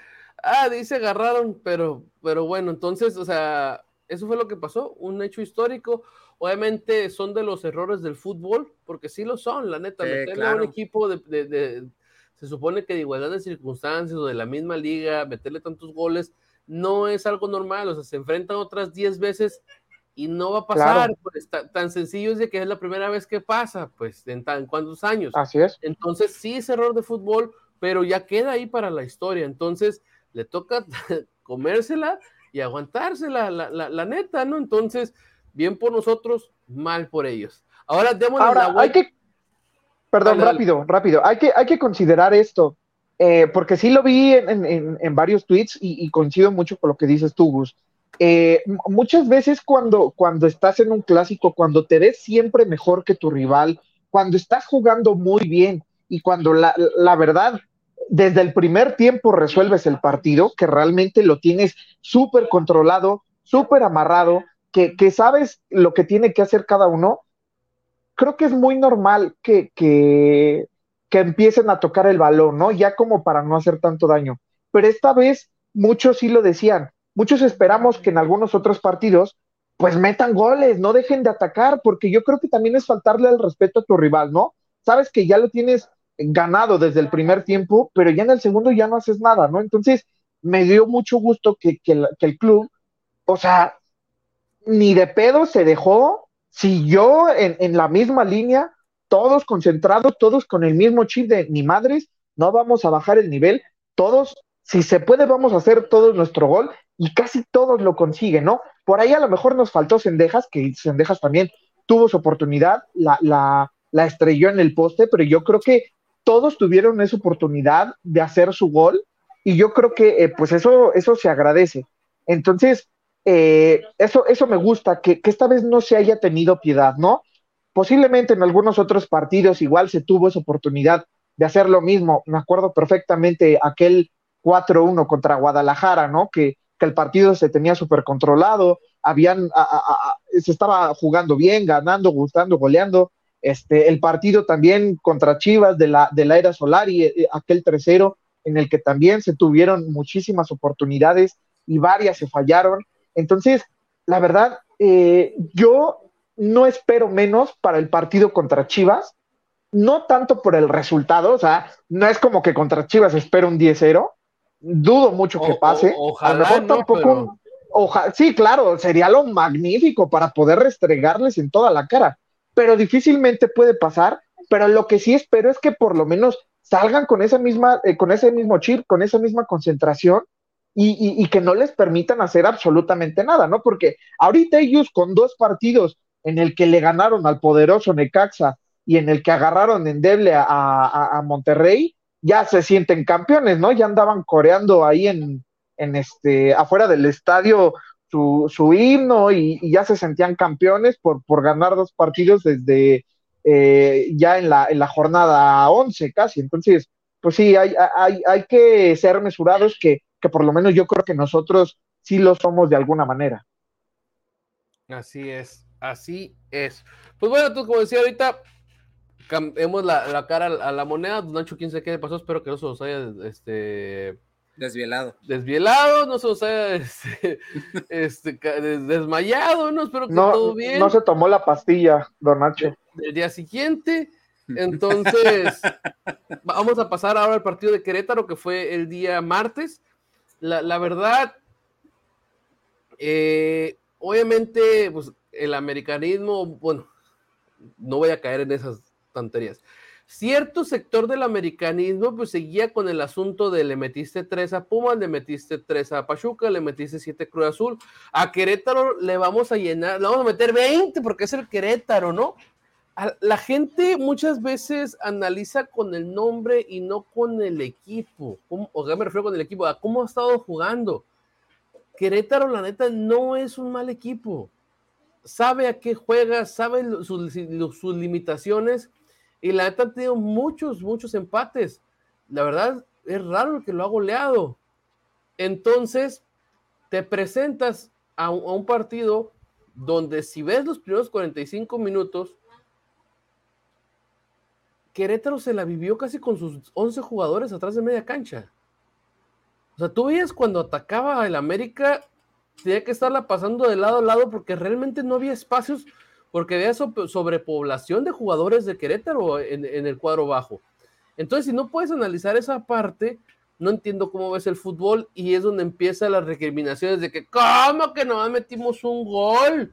ah, dice agarraron, pero, pero bueno, entonces, o sea, eso fue lo que pasó, un hecho histórico. Obviamente son de los errores del fútbol, porque sí lo son, la neta, Sí, meterle a claro. un equipo de, de- de- se supone que de igualdad de circunstancias o de la misma liga, meterle tantos goles, no es algo normal, o sea, se enfrentan otras 10 veces y no va a pasar, Claro. pues, ta- tan sencillo es de que es la primera vez que pasa, pues, en, tan, cuántos años. Así es. Entonces, sí es error de fútbol, pero ya queda ahí para la historia. Entonces, le toca comérsela y aguantársela, la, la, la neta, ¿no? Entonces, bien por nosotros, mal por ellos. Ahora, démosle la Ahora, hay vuelta. que, perdón, Dale, dale. rápido, rápido, hay que, hay que considerar esto, eh, porque sí lo vi en, en- en- en varios tweets y, y coincido mucho con lo que dices tú, Gus. Eh, muchas veces cuando, cuando estás en un clásico, cuando te ves siempre mejor que tu rival, cuando estás jugando muy bien y cuando la, la verdad desde el primer tiempo resuelves el partido, que realmente lo tienes súper controlado, súper amarrado, que, que, sabes lo que tiene que hacer cada uno, creo que es muy normal que, que, que empiecen a tocar el balón, ¿no? Ya como para no hacer tanto daño. Pero esta vez muchos sí lo decían, muchos esperamos que en algunos otros partidos pues metan goles, no dejen de atacar, porque yo creo que también es faltarle el respeto a tu rival, ¿no? Sabes que ya lo tienes ganado desde el primer tiempo, pero ya en el segundo ya no haces nada, ¿no? Entonces, me dio mucho gusto que, el, club, o sea, ni de pedo se dejó, siguió en, en la misma línea, todos concentrados, todos con el mismo chip de ni madres, no vamos a bajar el nivel, todos, si se puede, vamos a hacer todos nuestro gol y casi todos lo consiguen, ¿no? Por ahí a lo mejor nos faltó Sendejas, que Sendejas también tuvo su oportunidad, la, la, la estrelló en el poste, pero yo creo que todos tuvieron esa oportunidad de hacer su gol y yo creo que eh, pues eso, eso se agradece. Entonces, eh, eso, eso me gusta, que, que, esta vez no se haya tenido piedad, ¿no? Posiblemente en algunos otros partidos igual se tuvo esa oportunidad de hacer lo mismo. Me acuerdo perfectamente aquel 4-1 contra Guadalajara, ¿no? Que, el partido se tenía súper controlado, habían, se estaba jugando bien, ganando, gustando, goleando, este, el partido también contra Chivas de la, de la era Solari, eh, aquel tercero, en el que también se tuvieron muchísimas oportunidades y varias se fallaron. Entonces, la verdad, eh, yo no espero menos para el partido contra Chivas, no tanto por el resultado, o sea, no es como que contra Chivas espero un 10-0, dudo mucho que pase. ojalá a tampoco. sí, claro, sería lo magnífico para poder restregarles en toda la cara pero difícilmente puede pasar. Pero lo que sí espero es que por lo menos salgan con esa misma, eh, con ese mismo chip, con esa misma concentración y, y, que no les permitan hacer absolutamente nada, ¿no? Porque ahorita ellos con dos partidos en el que le ganaron al poderoso Necaxa y en el que agarraron endeble a, a, a Monterrey, ya se sienten campeones, ¿no? Ya andaban coreando ahí en, en este, afuera del estadio su, su himno y, ya se sentían campeones por, por ganar dos partidos desde eh, ya en la, en la jornada 11 casi. Entonces, pues sí, hay, hay, hay que ser mesurados que, que por lo menos yo creo que nosotros sí lo somos de alguna manera. Así es, así es. Pues bueno, tú como decía ahorita, cambiemos la, la cara a la moneda. Nacho, quién sabe qué pasó, espero que no se os haya este, Desvielado. Desvielado, no sé, o sea, este, este desmayado, no espero que no, todo bien. No se tomó la pastilla, don Nacho. El día siguiente. Entonces, vamos a pasar ahora al partido de Querétaro, que fue el día martes. La, la verdad, eh, obviamente, pues el americanismo, bueno, no voy a caer en esas tonterías cierto sector del americanismo pues seguía con el asunto de le metiste tres a Pumas, le metiste tres a Pachuca, le metiste siete Cruz Azul, a Querétaro le vamos a llenar, le vamos a meter 20 porque es el Querétaro, ¿no? La gente muchas veces analiza con el nombre y no con el equipo. O sea, me refiero con el equipo, a cómo ha estado jugando. Querétaro, la neta, no es un mal equipo. Sabe a qué juega, sabe sus, sus limitaciones y la neta han tenido muchos, muchos empates. La verdad, es raro que lo ha goleado. Entonces, te presentas a un, partido donde si ves los primeros 45 minutos, Querétaro se la vivió casi con sus 11 jugadores atrás de media cancha. O sea, tú veías cuando atacaba el América, tenía que estarla pasando de lado a lado porque realmente no había espacios porque había sobrepoblación de jugadores de Querétaro en, el cuadro bajo. Entonces, si no puedes analizar esa parte, no entiendo cómo ves el fútbol y es donde empiezan las recriminaciones de que, ¿cómo que nomás metimos un gol?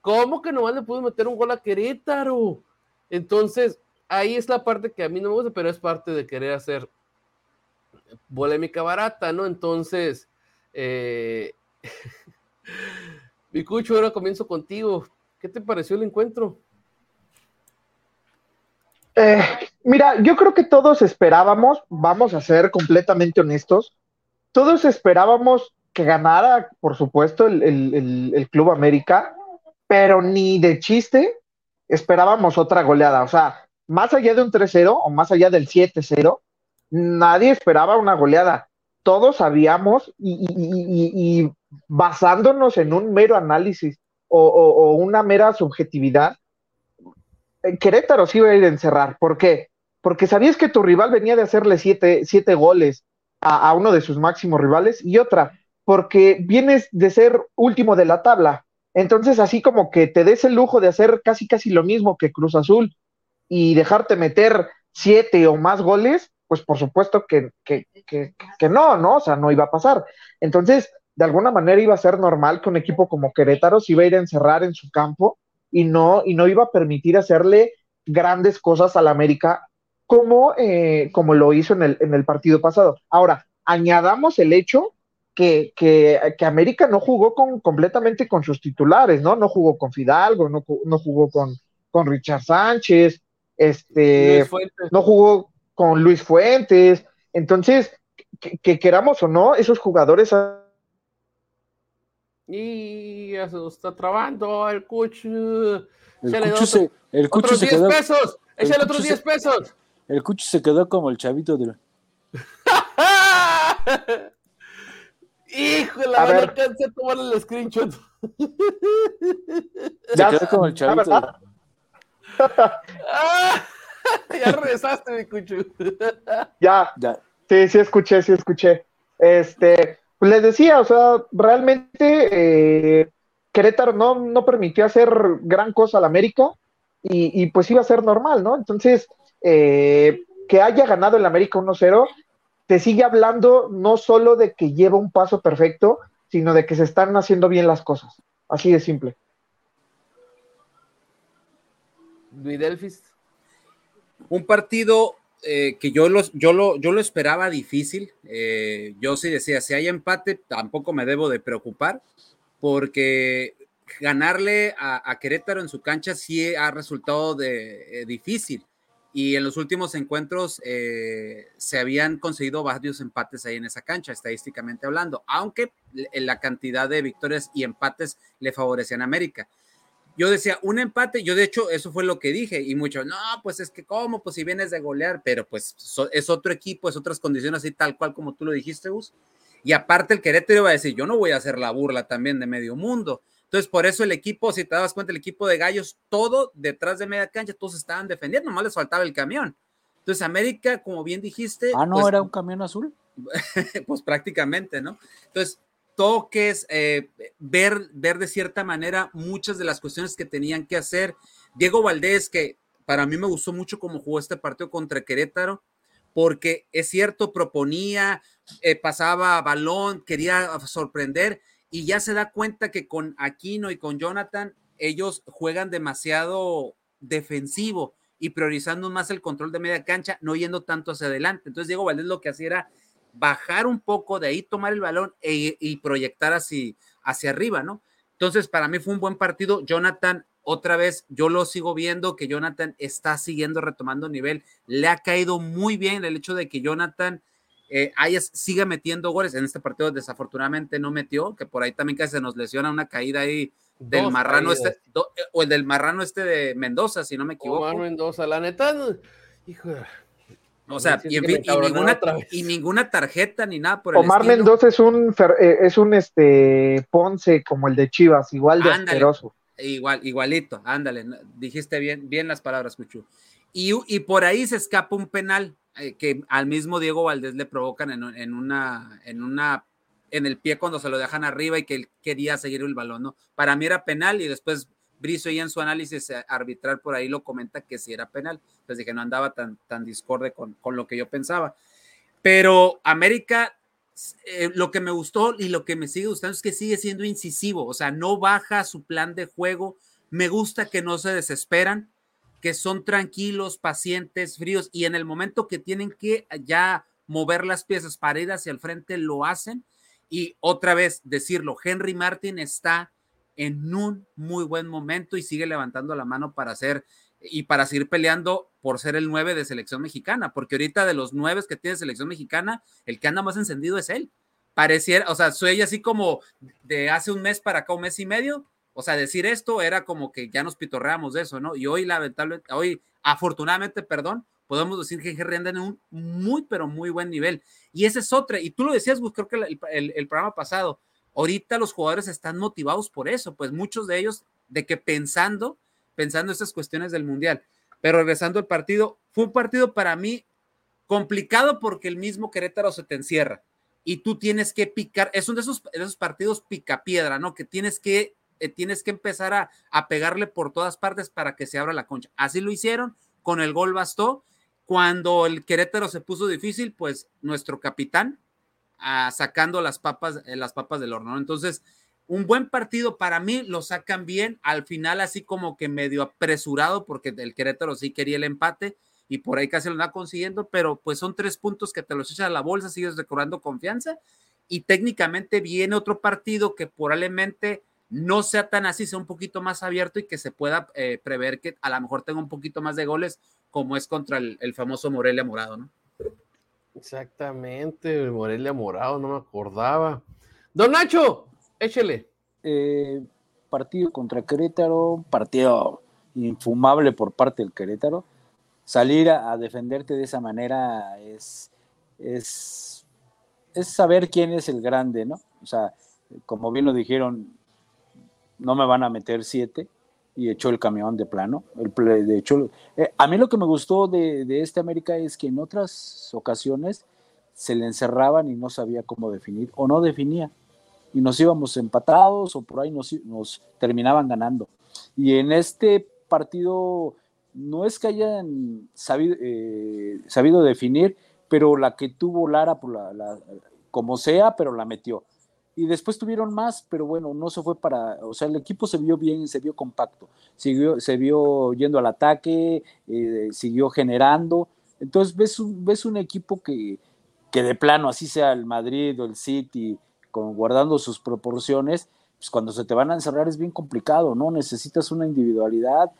¿Cómo que nomás le pudimos meter un gol a Querétaro? Entonces, ahí es la parte que a mí no me gusta, pero es parte de querer hacer polémica barata, ¿no? Entonces, eh... Ahora comienzo contigo. ¿Qué te pareció el encuentro? Eh, mira, yo creo que todos esperábamos, vamos a ser completamente honestos, todos esperábamos que ganara, por supuesto, el, Club América, pero ni de chiste esperábamos otra goleada. O sea, más allá de un 3-0 o más allá del 7-0, nadie esperaba una goleada. Todos sabíamos y, basándonos en un mero análisis o, una mera subjetividad, Querétaro sí iba a ir a encerrar. ¿Por qué? Porque sabías que tu rival venía de hacerle siete, siete goles a, uno de sus máximos rivales y otra, porque vienes de ser último de la tabla. Entonces, así como que te des el lujo de hacer casi casi lo mismo que Cruz Azul y dejarte meter siete o más goles, pues por supuesto que, que, que, no, ¿no? O sea, no iba a pasar. Entonces, de alguna manera iba a ser normal que un equipo como Querétaro se iba a ir a encerrar en su campo y no, y no iba a permitir hacerle grandes cosas al América como, eh, como lo hizo en el, en el partido pasado. Ahora, añadamos el hecho que, que, que, América no jugó con, completamente con sus titulares, ¿no? No jugó con Fidalgo, no, no jugó con, con Richard Sánchez, este, no jugó con Luis Fuentes. Entonces, que, queramos o no, esos jugadores. Y ya se está trabando el cucho. El cucho se, el cucho se 10 quedó. pesos. Échale otros 10 pesos. El cucho se quedó como el chavito de. Híjole, no alcancé a tomar el screenshot. Se quedó como el chavito. Ah, ya regresaste, mi cucho. Ya, ya. Sí, sí escuché, sí escuché. Este, pues les decía, o sea, realmente eh, Querétaro no, permitió hacer gran cosa al América y, pues iba a ser normal, ¿no? Entonces, eh, que haya ganado el América 1-0, te sigue hablando no solo de que lleva un paso perfecto, sino de que se están haciendo bien las cosas. Así de simple. Delfis. Un partido eh, que yo, los, yo, lo, yo lo esperaba difícil. Eh, yo sí decía, si hay empate, tampoco me debo de preocupar, porque ganarle a, Querétaro en su cancha sí ha resultado de, eh, difícil. Y en los últimos encuentros se habían conseguido varios empates ahí en esa cancha, estadísticamente hablando, aunque la cantidad de victorias y empates le favorecían a América yo decía, un empate, yo de hecho eso fue lo que dije y muchos, no, pues es que cómo, pues si vienes de golear, pero pues es otro equipo, es otras condiciones así tal cual como tú lo dijiste, Gus. Y aparte el Querétaro iba a decir, yo no voy a hacer la burla también de medio mundo. Entonces, por eso el equipo, si te das cuenta, el equipo de Gallos, todo detrás de media cancha, todos estaban defendiendo, nomás les faltaba el camión. Entonces, América, como bien dijiste. Ah, no, pues era un camión azul. pues prácticamente, ¿no? Entonces, toques, eh, ver, ver de cierta manera muchas de las cuestiones que tenían que hacer. Diego Valdés, que para mí me gustó mucho cómo jugó este partido contra Querétaro, porque es cierto, proponía, eh, pasaba balón, quería sorprender y ya se da cuenta que con Aquino y con Jonathan ellos juegan demasiado defensivo y priorizando más el control de media cancha, no yendo tanto hacia adelante. Entonces Diego Valdés lo que hacía era bajar un poco, de ahí tomar el balón e, y proyectar hacia, hacia arriba, ¿no? Entonces, para mí fue un buen partido. Jonathan, otra vez, yo lo sigo viendo que Jonathan está siguiendo retomando nivel. Le ha caído muy bien el hecho de que Jonathan eh, siga metiendo goles. En este partido, desafortunadamente, no metió, que por ahí también casi se nos lesiona una caída ahí del marrano este, eh, o el del marrano este de Mendoza, si no me equivoco. Mendoza, la neta, hijo o sea, y, ninguna, tarjeta ni nada por el Omar Mendoza es un eh, es un este Ponce como el de Chivas, igual de asqueroso. Igual, igualito, ándale, dijiste bien, bien las palabras, Cuchu. Y, por ahí se escapa un penal eh, que al mismo Diego Valdés le provocan en, una, en una, en el pie cuando se lo dejan arriba y que él quería seguir el balón, ¿no? Para mí era penal y después Brizo y en su análisis eh, arbitral por ahí lo comenta que sí era penal. Entonces que no andaba tan, tan discorde con, con lo que yo pensaba. Pero América, eh, lo que me gustó y lo que me sigue gustando es que sigue siendo incisivo, o sea, no baja su plan de juego. Me gusta que no se desesperan, que son tranquilos, pacientes, fríos y en el momento que tienen que ya mover las piezas para ir hacia el frente, lo hacen. Y otra vez decirlo, Henry Martin está en un muy buen momento y sigue levantando la mano para hacer y para seguir peleando por ser el 9 de selección mexicana, porque ahorita de los 9 que tiene selección mexicana, el que anda más encendido es él. Pareciera, o sea, soy así como de hace un mes para acá, un mes y medio, o sea, decir esto era como que ya nos pitorreamos de eso, ¿no? Y hoy, lamentablemente, hoy, afortunadamente, perdón, podemos decir que Henry anda en un muy, pero muy buen nivel. Y ese es otro, y tú lo decías, creo que el, programa pasado, ahorita los jugadores están motivados por eso, pues muchos de ellos, de que pensando, pensando estas cuestiones del Mundial. Pero regresando al partido, fue un partido para mí complicado porque el mismo Querétaro se te encierra y tú tienes que picar, es uno de esos, de esos partidos picapiedra, ¿no? Que tienes que, eh, tienes que empezar a, a, pegarle por todas partes para que se abra la concha. Así lo hicieron, con el gol bastó. Cuando el Querétaro se puso difícil, pues nuestro capitán sacando las papas, eh, las papas del horno. ¿no? Entonces, un buen partido para mí, lo sacan bien, al final así como que medio apresurado, porque el Querétaro sí quería el empate, y por ahí casi lo está consiguiendo, pero pues son tres puntos que te los echas a la bolsa, sigues recobrando confianza y técnicamente viene otro partido que probablemente no sea tan así, sea un poquito más abierto y que se pueda eh, prever que a lo mejor tenga un poquito más de goles como es contra el, famoso Morelia Morado, ¿no? Exactamente, el Morelia Morado, no me acordaba. Don Nacho, échele. Eh, partido contra Querétaro, partido infumable por parte del Querétaro salir a, defenderte de esa manera es, es, es, saber quién es el grande, ¿no? O sea, como bien lo dijeron, no me van a meter siete y echó el camión de plano. El, de hecho, eh, a mí lo que me gustó de, de, este América es que en otras ocasiones se le encerraban y no sabía cómo definir o no definía. Y nos íbamos empatados o por ahí nos, nos terminaban ganando. Y en este partido no es que hayan sabido, eh, sabido definir, pero la que tuvo Lara, por pues, la, como sea, pero la metió. Y después tuvieron más, pero bueno, no se fue para, o sea, el equipo se vio bien, se vio compacto, siguió, se vio yendo al ataque, eh, siguió generando. Entonces ves un, ves un equipo que, que de plano, así sea el Madrid o el City, con, guardando sus proporciones, pues cuando se te van a encerrar es bien complicado, ¿no? Necesitas una individualidad,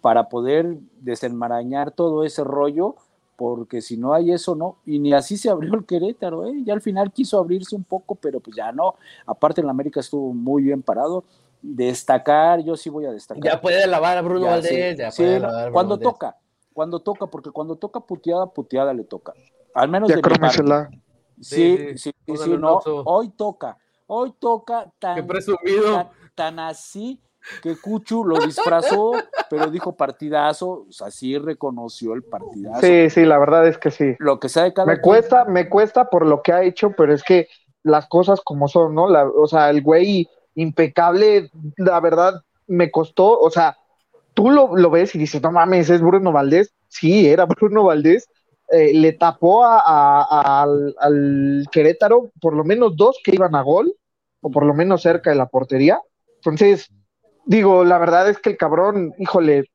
para poder desenmarañar todo ese rollo, porque si no hay eso, no. Y ni así se abrió el Querétaro, ¿eh? Ya al final quiso abrirse un poco, pero pues ya no. Aparte, en América estuvo muy bien parado. Destacar, yo sí voy a destacar. Ya puede lavar a Bruno Valdés, ya puede lavar cuando toca, cuando toca, porque cuando toca puteada, puteada le toca. Al menos ya de mi Sí, sí, sí, sí, no, hoy toca, hoy toca tan, presumido. tan así que Cuchu lo disfrazó, pero dijo partidazo, o sea, sí reconoció el partidazo. Sí, sí, la verdad es que sí. Lo que sabe cada Me cuesta, me cuesta por lo que ha hecho, pero es que las cosas como son, ¿no? La, o sea, el güey impecable, la verdad, me costó, o sea, tú lo, ves y dices, no mames, es Bruno Valdés. Sí, era Bruno Valdés. Eh, le tapó a, al, al Querétaro por lo menos dos que iban a gol, o por lo menos cerca de la portería. Entonces, digo, la verdad es que el cabrón, híjole,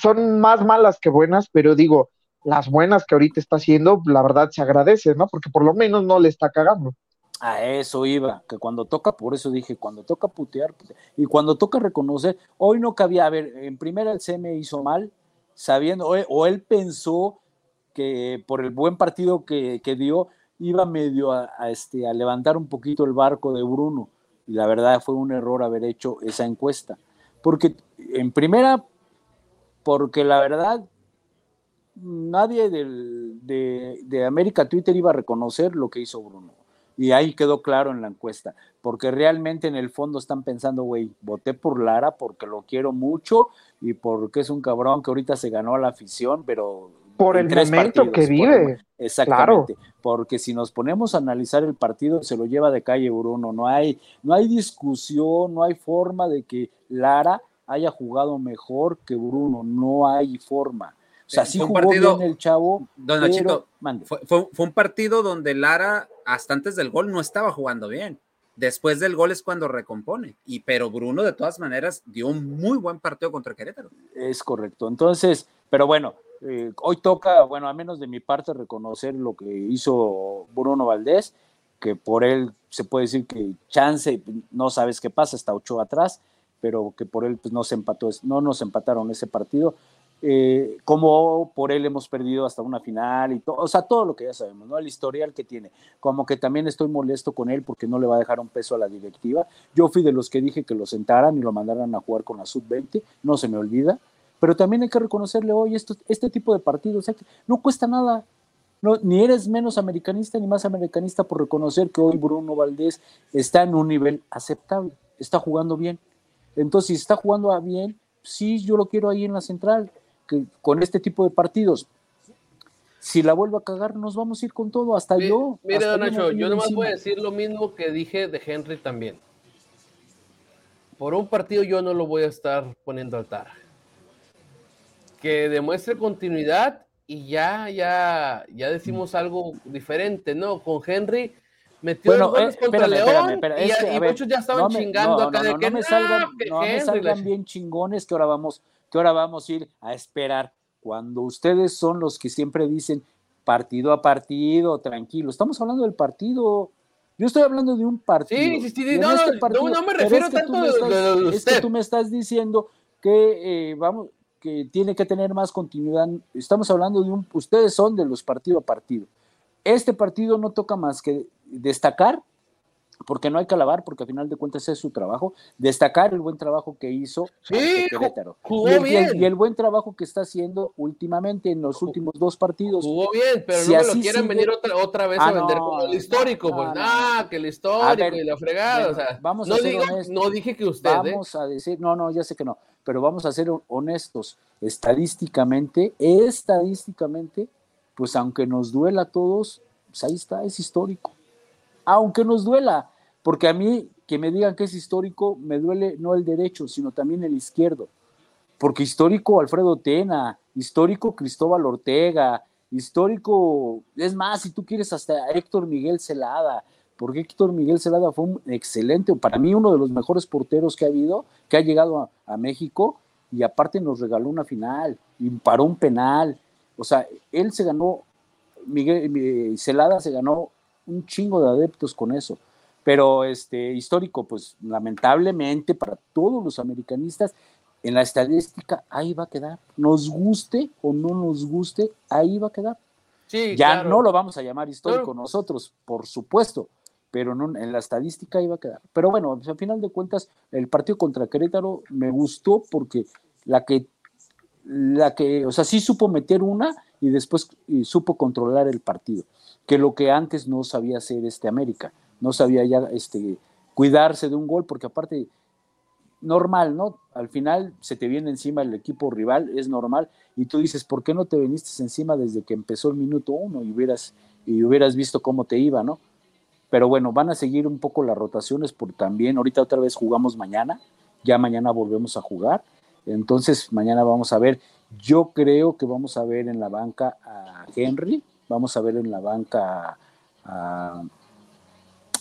son más malas que buenas, pero digo, las buenas que ahorita está haciendo, la verdad se agradece, ¿no? Porque por lo menos no le está cagando. A eso iba, que cuando toca, por eso dije, cuando toca putear, y cuando toca reconocer, hoy no cabía, a ver, en primera el CM hizo mal, sabiendo, o, él pensó que por el buen partido que, dio, iba medio a, este, a levantar un poquito el barco de Bruno y la verdad fue un error haber hecho esa encuesta. Porque en primera, porque la verdad nadie de, de, América Twitter iba a reconocer lo que hizo Bruno. Y ahí quedó claro en la encuesta, porque realmente en el fondo están pensando, güey, voté por Lara porque lo quiero mucho y porque es un cabrón que ahorita se ganó a la afición, pero por el momento que vive. exactamente. Porque si nos ponemos a analizar el partido, se lo lleva de calle Bruno. No hay, no hay discusión, no hay forma de que Lara haya jugado mejor que Bruno. No hay forma. O sea, sí jugó partido, bien el chavo. Don fue, fue, un partido donde Lara, hasta antes del gol, no estaba jugando bien. Después del gol es cuando recompone. Y pero Bruno, de todas maneras, dio un muy buen partido contra Querétaro. Es correcto. Entonces, pero bueno, eh, hoy toca, bueno, a menos de mi parte, reconocer lo que hizo Bruno Valdés, que por él se puede decir que chance, no sabes qué pasa, está ocho atrás, pero que por él pues, no, se empató, no nos empataron ese partido. Eh, como por él hemos perdido hasta una final y todo, o sea, todo lo que ya sabemos, ¿no? El historial que tiene. Como que también estoy molesto con él porque no le va a dejar un peso a la directiva. Yo fui de los que dije que lo sentaran y lo mandaran a jugar con la sub-20, no se me olvida pero también hay que reconocerle hoy esto, este tipo de partidos, no cuesta nada, no, ni eres menos americanista ni más americanista por reconocer que hoy Bruno Valdés está en un nivel aceptable, está jugando bien. Entonces, si está jugando bien, sí, yo lo quiero ahí en la central, que con este tipo de partidos. Si la vuelvo a cagar, nos vamos a ir con todo, hasta yo. Mira, Nacho, yo nomás voy a decir lo mismo que dije de Henry también. Por un partido yo no lo voy a estar poniendo altar. Que demuestre continuidad y ya, ya, ya decimos algo diferente, ¿no? Con Henry metió bueno, goles eh, contra León y, muchos ya estaban chingando acá de que no me salgan, no me salgan bien chingones que ahora vamos, que ahora vamos a ir a esperar cuando ustedes son los que siempre dicen partido a partido, tranquilo. Estamos hablando del partido. Yo estoy hablando de un partido. Sí, sí, sí, no, este partido, no, me refiero tanto a de, Es que tú me estás diciendo que eh, vamos, que tiene que tener más continuidad. Estamos hablando de un, ustedes son de los partido a partido. Este partido no toca más que destacar porque no hay que alabar, porque al final de cuentas es su trabajo, destacar el buen trabajo que hizo sí, Jugó y, el, y, el, buen trabajo que está haciendo últimamente en los últimos dos partidos. Jugó bien, pero no me lo quieren venir otra, otra vez a ah, vender como el histórico, pues ah, que el histórico y la fregada, o sea, vamos no, no dije que usted. ¿eh? Vamos a decir, no, no, ya sé que no, pero vamos a ser honestos, estadísticamente, estadísticamente, pues aunque nos duela a todos, pues ahí está, es histórico aunque nos duela, porque a mí que me digan que es histórico, me duele no el derecho, sino también el izquierdo. Porque histórico Alfredo Tena, histórico Cristóbal Ortega, histórico, es más, si tú quieres hasta Héctor Miguel Celada, porque Héctor Miguel Celada fue un excelente, para mí uno de los mejores porteros que ha habido, que ha llegado a, México y aparte nos regaló una final y paró un penal. O sea, él se ganó, Miguel Celada se ganó un chingo de adeptos con eso. Pero este histórico, pues lamentablemente para todos los americanistas, en la estadística ahí va a quedar. Nos guste o no nos guste, ahí va a quedar. Sí, ya no lo vamos a llamar histórico nosotros, por supuesto, pero no, en la estadística ahí va a quedar. Pero bueno, pues, al final de cuentas, el partido contra Querétaro me gustó porque la que, la que, o sea, sí supo meter una y después supo controlar el partido que lo que antes no sabía hacer este América, no sabía ya este, cuidarse de un gol, porque aparte, normal, ¿no? Al final se te viene encima el equipo rival, es normal, y tú dices, ¿por qué no te viniste encima desde que empezó el minuto uno y hubieras, y hubieras visto cómo te iba, ¿no? Pero bueno, van a seguir un poco las rotaciones, porque también ahorita otra vez jugamos mañana, ya mañana volvemos a jugar, entonces mañana vamos a ver, yo creo que vamos a ver en la banca a Henry, Vamos a ver en la banca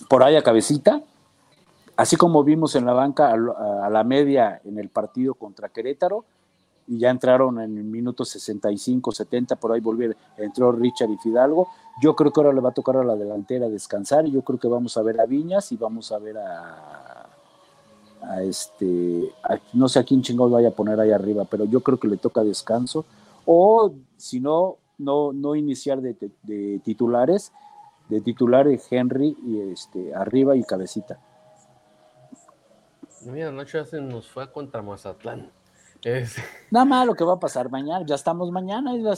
por ahí a Cabecita, así como vimos en la banca a, la media en el partido contra Querétaro, y ya entraron en el minuto 65, 70, por ahí volver, entró Richard y Fidalgo. Yo creo que ahora le va a tocar a la delantera descansar yo creo que vamos a ver a Viñas y vamos a ver a, este, no sé a quién chingado vaya a poner ahí arriba, pero yo creo que le toca descanso. O si no, no, no iniciar de, titulares, de titular Henry y este arriba y cabecita. Mira, ya se nos fue contra Mazatlán. Nada más lo que va a pasar mañana, ya estamos mañana, y ya,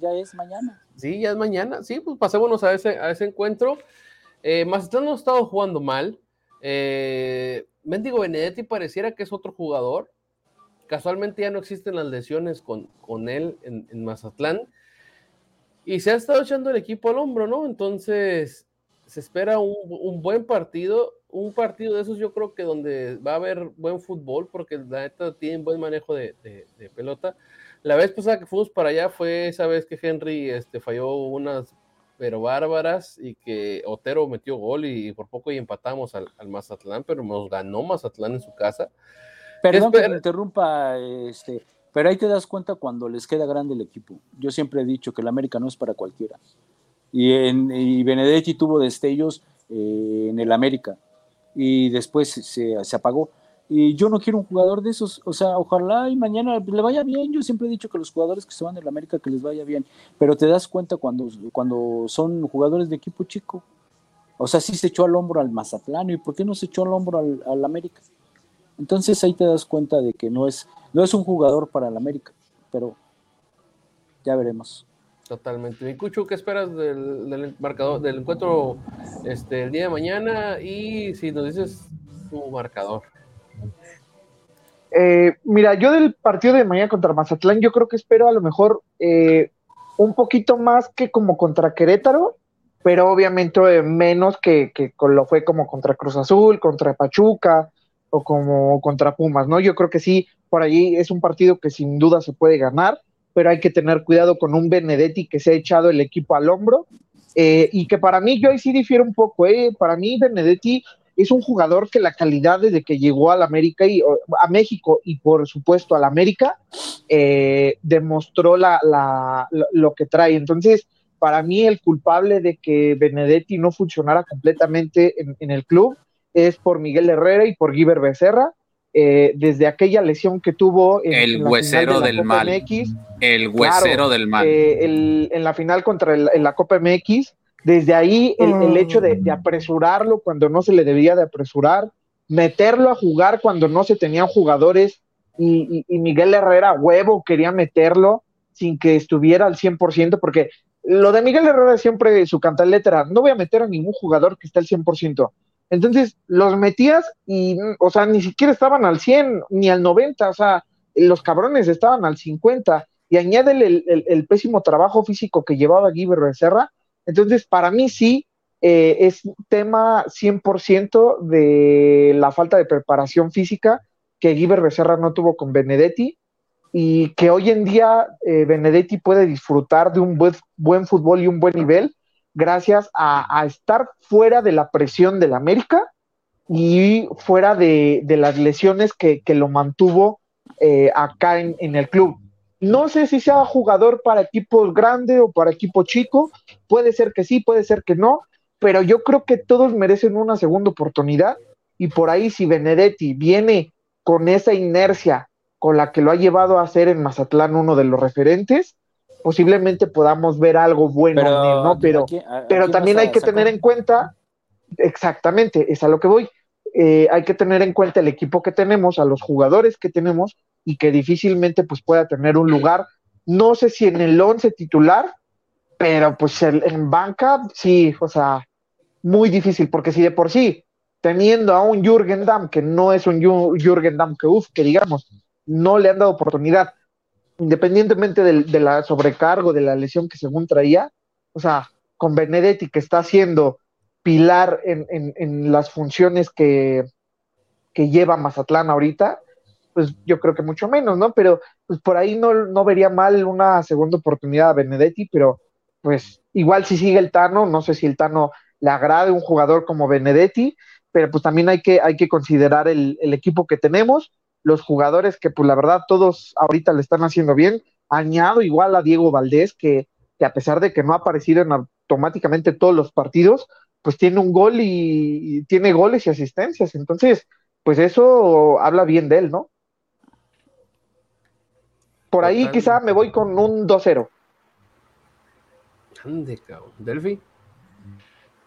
ya, es mañana. Sí, ya es mañana, sí, pues pasémonos a ese, a ese encuentro. Eh, Mazatlán no ha estado jugando mal. Eh, Mendigo Benedetti pareciera que es otro jugador. Casualmente ya no existen las lesiones con, con él en, en Mazatlán y se ha estado echando el equipo al hombro, ¿no? Entonces, se espera un, buen partido, un partido de esos yo creo que donde va a haber buen fútbol, porque la neta tienen buen manejo de, pelota. La vez pasada que fuimos para allá fue esa vez que Henry este, falló unas pero bárbaras y que Otero metió gol y, por poco y empatamos al, Mazatlán, pero nos ganó Mazatlán en su casa. Perdón que me interrumpa, este, pero ahí te das cuenta cuando les queda grande el equipo. Yo siempre he dicho que el América no es para cualquiera. Y, en, Benedetti tuvo destellos eh, en el América y después se, apagó. Y yo no quiero un jugador de esos, o sea, ojalá y mañana le vaya bien. Yo siempre he dicho que los jugadores que se van del América que les vaya bien, pero te das cuenta cuando, cuando son jugadores de equipo chico. O sea, sí se echó al hombro al Mazatlán, ¿y por qué no se echó al hombro al, al América? Entonces ahí te das cuenta de que no es, no es un jugador para el América, pero ya veremos. Totalmente. Mi Cucho, ¿qué esperas del, del marcador, del encuentro este, el día de mañana? Y si nos dices tu marcador. Eh, mira, yo del partido de mañana contra Mazatlán, yo creo que espero a lo mejor eh, un poquito más que como contra Querétaro, pero obviamente eh, menos que, que lo fue como contra Cruz Azul, contra Pachuca o como contra Pumas, ¿no? Yo creo que sí, por allí es un partido que sin duda se puede ganar pero hay que tener cuidado con un Benedetti que se ha echado el equipo al hombro eh, y que para mí yo ahí sí difiero un poco, eh. para mí Benedetti es un jugador que la calidad desde que llegó al América y a México y por supuesto al América eh, demostró la, lo que trae. Entonces, para mí el culpable de que Benedetti no funcionara completamente en, en el club es por Miguel Herrera y por Guiber Becerra eh, desde aquella lesión que tuvo en, el huesero del mal. el huesero del mal. Eh, en la final contra la Copa MX, desde ahí el, hecho de, apresurarlo cuando no se le debía de apresurar, meterlo a jugar cuando no se tenían jugadores y, Miguel Herrera, huevo, quería meterlo sin que estuviera al 100%, porque lo de Miguel Herrera siempre su cantaleta no voy a meter a ningún jugador que esté al 100%, entonces los metías y, o sea, ni siquiera estaban al 100 ni al 90, o sea, los cabrones estaban al 50 y añádele el, pésimo trabajo físico que llevaba Guiber Becerra. Entonces, para mí sí eh, es tema 100% de la falta de preparación física que Guiber Becerra no tuvo con Benedetti y que hoy en día eh, Benedetti puede disfrutar de un buen, buen fútbol y un buen nivel gracias a, estar fuera de la presión del América y fuera de, las lesiones que, lo mantuvo eh, acá en, el club. No sé si sea jugador para equipos grande o para equipo chico, puede ser que sí, puede ser que no, pero yo creo que todos merecen una segunda oportunidad y por ahí si Benedetti viene con esa inercia con la que lo ha llevado a ser en Mazatlán uno de los referentes, posiblemente podamos ver algo bueno pero, en él, ¿no? Pero, pero también hay que tener en cuenta, exactamente, es a lo que voy, eh, hay que tener en cuenta el equipo que tenemos, a los jugadores que tenemos y que difícilmente pues pueda tener un lugar, no sé si en el 11 titular, pero pues en banca sí, o sea, muy difícil, porque si de por sí, teniendo a un Jürgen Damm, que no es un Jürgen Damm que uff, que digamos, no le han dado oportunidad, independientemente de, la sobrecargo, de la lesión que según traía, o sea, con Benedetti que está haciendo pilar en, las funciones que, que, lleva Mazatlán ahorita, pues yo creo que mucho menos, ¿no? Pero pues por ahí no, no vería mal una segunda oportunidad a Benedetti, pero pues igual si sigue el Tano, no sé si el Tano le agrade un jugador como Benedetti, pero pues también hay que, hay que considerar el, el equipo que tenemos los jugadores que, pues la verdad, todos ahorita le están haciendo bien. Añado igual a Diego Valdés, que, a pesar de que no ha aparecido en automáticamente todos los partidos, pues tiene un gol y, tiene goles y asistencias. Entonces, pues eso habla bien de él, ¿no? Por ahí quizá me voy con un 2-0. Delphi.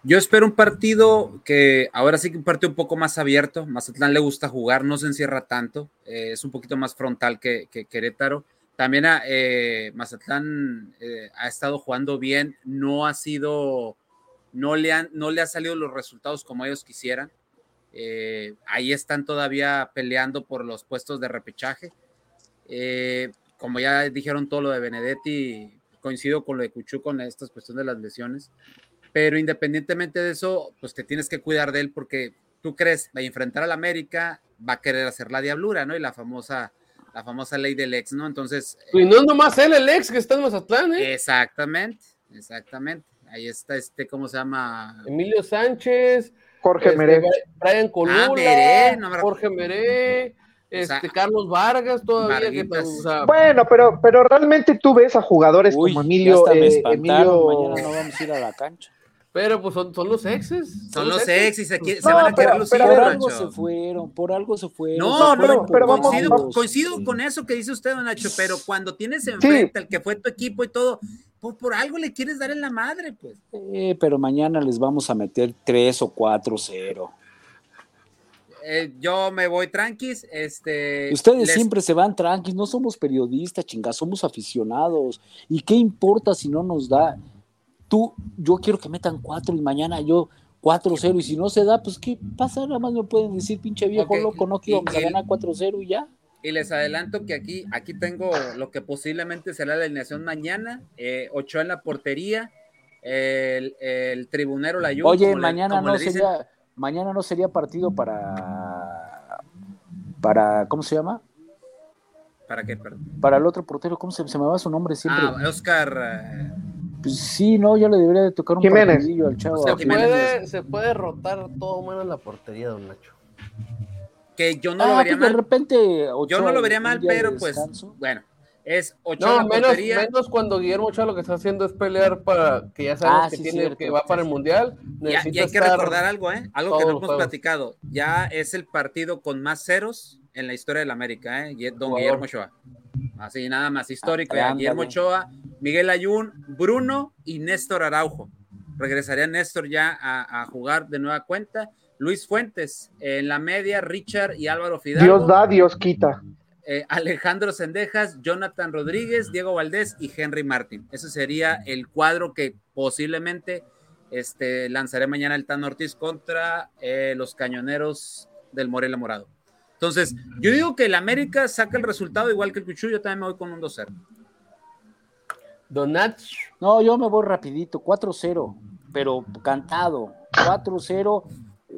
Yo espero un partido que ahora sí que un partido un poco más abierto. Mazatlán le gusta jugar, no se encierra tanto, eh, es un poquito más frontal que, Querétaro. También eh, Mazatlán eh, ha estado jugando bien, no ha sido, no le, han, no le ha salido los resultados como ellos quisieran. ahí están todavía peleando por los puestos de repechaje. como ya dijeron todo lo de Benedetti, coincido con lo de Cuchú con estas cuestiones de las lesiones pero independientemente de eso, pues te tienes que cuidar de él porque tú crees, va a enfrentar al América, va a querer hacer la diablura, ¿no? Y la famosa, la famosa ley del ex, ¿no? Entonces. Y no es nomás él el ex que está en Mazatlán, ¿eh? Exactamente, exactamente. Ahí está este, ¿cómo se llama? Emilio Sánchez. Jorge este, Meré. Brian Colula. Ah, Jorge Meré. Este, Carlos Vargas todavía. Que, bueno, pero, pero realmente tú ves a jugadores como Emilio. Eh, Emilio... Mañana no vamos a ir a la cancha. Pero pues son, son los exes. Son, los exes, se, van a querer lucir. Por algo se fueron, por algo se fueron. No, no, pero, coincido, coincido con eso que dice usted, don Nacho, pero cuando tienes enfrente al que fue tu equipo y todo, pues por algo le quieres dar en la madre, pues. Eh, pero mañana les vamos a meter 3 o 4 0. eh, yo me voy tranquis. Este, Ustedes les- siempre se van tranquis, no somos periodistas, chinga, somos aficionados. ¿Y qué importa si no nos da? Tú, yo quiero que metan cuatro y mañana yo 4-0 y si no se da, pues ¿qué pasa? Nada más me pueden decir, pinche viejo loco, no que a y- ganar 4-0 y ya. Y les adelanto que aquí, aquí tengo lo que posiblemente será la alineación mañana. Eh, Ochoa en la portería, el, el tribunero Layún. Oye, como le- mañana no sería, mañana no sería partido para para ¿cómo se llama? ¿Para qué? Perdón. Para el otro portero, ¿cómo se, se me va su nombre siempre? Ah, Oscar. eh, Pues sí, no, ya le debería de tocar un partidillo al chavo. Se puede, se puede rotar todo menos la portería, don Nacho. que yo no lo Ah, vería pues de mal. repente Yo no lo vería mal, de pero pues, bueno, es Ochoa No, menos, menos cuando Guillermo Ochoa lo que está haciendo es pelear para que ya sabemos Ah, que sí, tiene cierto. que va para el mundial. Y, y hay que recordar algo, ¿eh? Algo que no hemos juegos. platicado. Ya es el partido con más ceros en la historia del América, ¿eh? Don. Guillermo Ochoa. Así nada más histórico. Ah, ya. Guillermo Ochoa, Miguel Ayun, Bruno y Néstor Araujo. Regresaría Néstor ya a, a jugar de nueva cuenta. Luis Fuentes en la media, Richard y Álvaro Fidalgo. Dios da, Dios quita. Eh, Alejandro Sendejas, Jonathan Rodríguez, Diego Valdés y Henry Martin. Ese sería el cuadro que posiblemente este, lanzaré mañana el Tan Ortiz contra eh, los cañoneros del Morelia Morado. Entonces, yo digo que el América saca el resultado igual que el Cuchillo, yo también me voy con un 2-0. Don Nacho, No, yo me voy rapidito, 4-0, pero cantado, 4-0.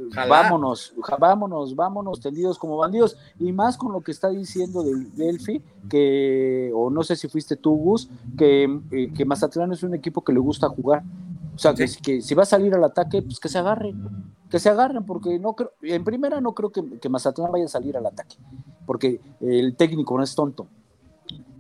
Ojalá. Vámonos, vámonos, vámonos, tendidos como bandidos. Y más con lo que está diciendo del Delphi, que, o no sé si fuiste tú, Gus, que, eh, que Mazatlán es un equipo que le gusta jugar. O sea, que si va a salir al ataque, pues que se agarren, que se agarren, porque no creo, en primera no creo que, que Mazatlán vaya a salir al ataque, porque el técnico no es tonto.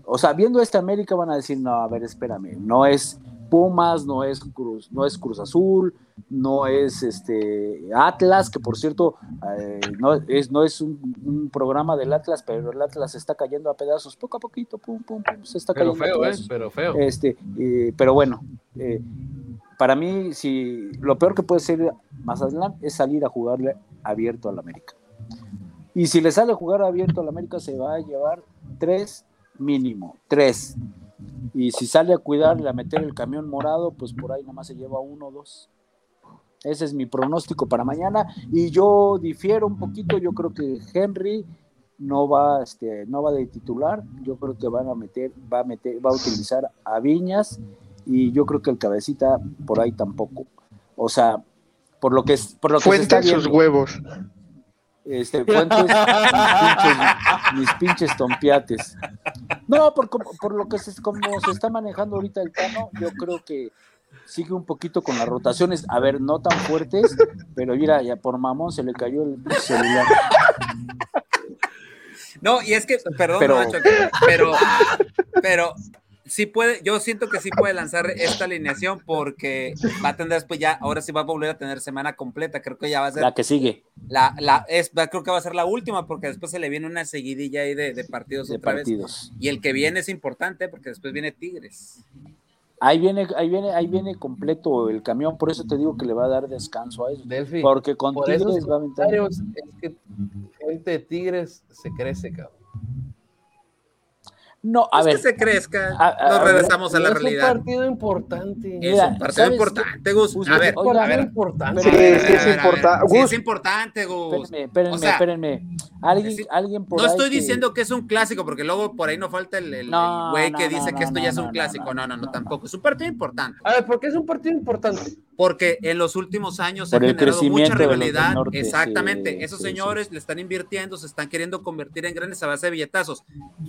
O sea, viendo esta América van a decir, no, a ver, espérame, no es Pumas, no es Cruz, no es Cruz Azul, no es este Atlas, que por cierto, eh, no es, no es un, un programa del Atlas, pero el Atlas está cayendo a pedazos, poco a poquito, pum, pum, pum, se está pero cayendo a feo, ¿eh? pedazos. Pero feo. Este, eh, pero bueno, eh, para mí, si lo peor que puede ser Mazatlán es salir a jugarle abierto al América. Y si le sale a jugar abierto al América, se va a llevar tres mínimo, tres. Y si sale a cuidarle, a meter el camión morado, pues por ahí nada más se lleva uno o dos. Ese es mi pronóstico para mañana. Y yo difiero un poquito, yo creo que Henry no va, este, no va de titular. Yo creo que van a meter, va a meter, va a utilizar a Viñas, y yo creo que el cabecita por ahí tampoco. O sea, por lo que es, por lo que se está Fuente sus viendo. huevos. Este, Fuentes, mis pinches, mis pinches tompiates. No, por, por lo que se, como se está manejando ahorita el Tano, yo creo que sigue un poquito con las rotaciones. A ver, no tan fuertes, pero mira, ya por mamón se le cayó el celular. No, y es que, perdón, Pero- Nacho, pero, pero sí puede, yo siento que sí puede lanzar esta alineación porque va a tener después ya, ahora sí va a volver a tener semana completa, creo que ya va a ser La que sigue la, la es, creo que va a ser la última porque después se le viene una seguidilla ahí de, de partidos de otra partidos. vez y el que viene es importante porque después viene Tigres. Ahí viene, ahí viene, ahí viene completo el camión, por eso te digo que le va a dar descanso a eso. Delphi, Porque con por Tigres va a aventar. es que gente de Tigres se crece, cabrón. No, a es ver, que se crezca, a- a- nos a- regresamos a la Es un realidad. partido importante. Es Mira, un partido ¿sabes importante, Gus. A ver, Es un oiga, a partido ver, importante. Sí, es a ver, a ver, importante. sí es importante, Gus. espérenme, espérenme, O sea, espérenme. Alguien, sí, alguien por No ahí estoy que- diciendo que es un clásico, porque luego por ahí no falta el, el- güey no, que dice no, que esto no, ya es un clásico. No, no, no, no, no, tampoco. Es un partido importante, A ver, ¿por qué es un partido importante? Porque en los últimos años se ha generado mucha rivalidad. norte, Exactamente. sí, Esos sí, señores le están invirtiendo, se están queriendo convertir en grandes a base de billetazos.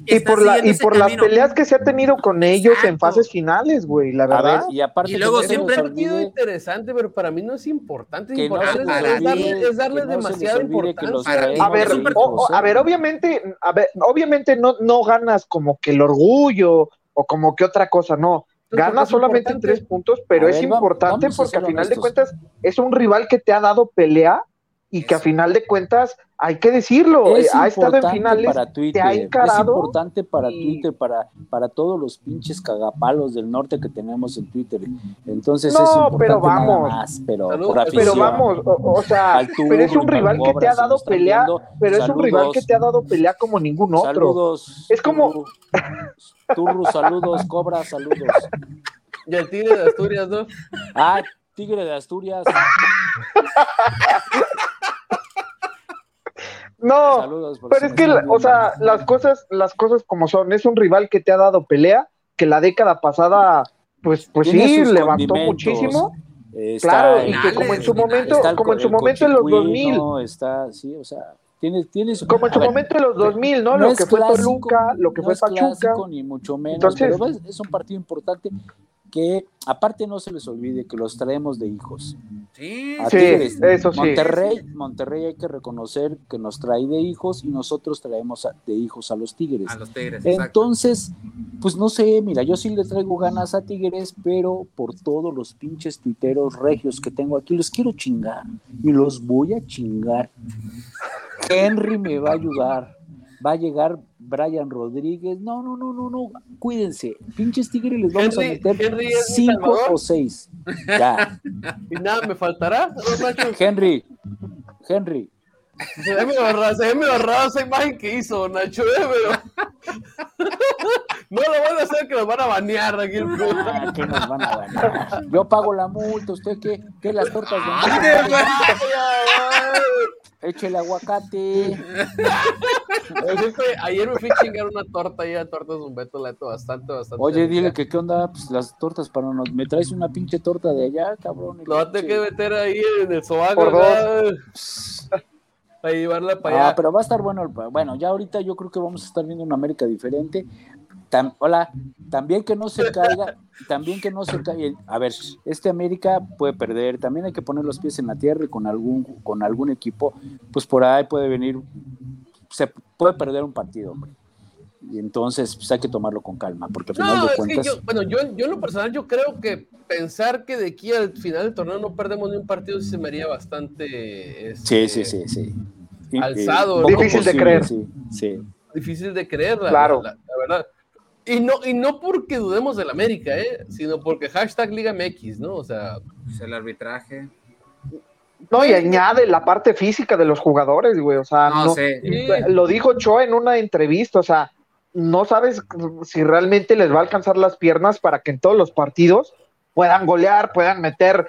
Y Están por, la, y por las peleas que se ha tenido con ellos en Exacto. fases finales, güey, la ver, verdad. y aparte Y luego siempre- les Un partido olvide- interesante, pero para mí no es importante. Que no es, les darle, olvide- es darle no demasiada olvide importancia. A ver, o- o- a ver, obviamente, a ver, obviamente no, no ganas como que el orgullo o como que otra cosa, no. Entonces, ¿por qué Ganas es solamente importante? tres puntos, pero A es ver, importante porque a final de cuentas es un rival que te ha dado pelea y que a final de cuentas hay que decirlo, Es eh, ha estado en importante finales, para te Twitter, ha es importante para y- Twitter, para, para todos los pinches cagapalos del norte que tenemos en Twitter. Entonces No, es importante pero nada vamos. más, pero Saludos, por pero afición. Pero vamos, o, o sea, pero es un al rival que te ha dado pelea, viendo, pero es un rival que te ha dado pelea como ningún otro. Saludos. Es como- Turru, Turru, saludos, Cobra, saludos. Y el Tigre de Asturias, ¿no? Ah, Tigre de Asturias, No, saludos. pero es que, o sea, las cosas, las cosas como son, es un rival que te ha dado pelea, que la década pasada, pues, pues sí, levantó muchísimo. Está Claro, y que como en su momento, el como en su momento en los 2000, Cochicuino, está, sí, o sea, tiene, tiene su... como en su ver, momento en los 2000, ¿no? no lo que fue clásico, Toluca, lo que no fue Pachuca. clásico, ni mucho menos, Entonces- pero es, es un partido importante que aparte no se les olvide que los traemos de hijos. Sí, A Sí, Tigres, eso sí. Monterrey, Monterrey hay que reconocer que nos trae de hijos y nosotros traemos a- de hijos a los Tigres. a los Tigres, exacto. Entonces, pues no sé, mira, yo sí le traigo ganas a Tigres, pero por todos los pinches tuiteros regios que tengo aquí, los quiero chingar y los voy a chingar. Henry me va a ayudar, va a llegar Brian Rodríguez, no, no, no, no, no, cuídense, pinches Tigres les vamos Henry- a meter cinco o seis. Ya, Y nada, me faltará. Henry, Henry, Se ve medio raro, se ve medio raro esa imagen que hizo Nacho, ¿eh? pero no lo van a hacer que nos van a banear aquí el ah, ¿qué nos van a ganar? Yo pago la multa, ¿usted qué? ¿Qué las tortas de Güey. Échele aguacate. Ayer me fui a chingar una torta ahí a Tortas Humberto, la neta, bastante, bastante. Oye, dile que qué onda, pues las tortas para nos. Me traes una pinche torta de allá, cabrón. y Lo vas a tener que meter ahí en el sobaco. Para llevarla para allá. Ah, pero va a estar bueno. el pa- Bueno, ya ahorita yo creo que vamos a estar viendo una América diferente. Tam- hola, también que no se caiga, también que no se caiga. A ver, este América puede perder, también hay que poner los pies en la tierra y con algún, con algún equipo, pues por ahí puede venir, se puede perder un partido, hombre. Y entonces, pues hay que tomarlo con calma, porque al final No, de cuentas. yo, bueno, yo, yo en lo personal, yo creo que pensar que de aquí al final del torneo no perdemos ni un partido sí se me haría bastante este, Sí, sí, sí, sí. Alzado, poco Difícil de creer. Sí, sí. difícil de creer, la, Claro. la- la verdad. Y no, y no porque dudemos del América, ¿eh? sino porque hashtag Liga MX, ¿no? O sea, Pues el arbitraje. No, y añade la parte física de los jugadores, güey. O sea, No no, sé. Lo dijo Cho en una entrevista, o sea, no sabes si realmente les va a alcanzar las piernas para que en todos los partidos puedan golear, puedan meter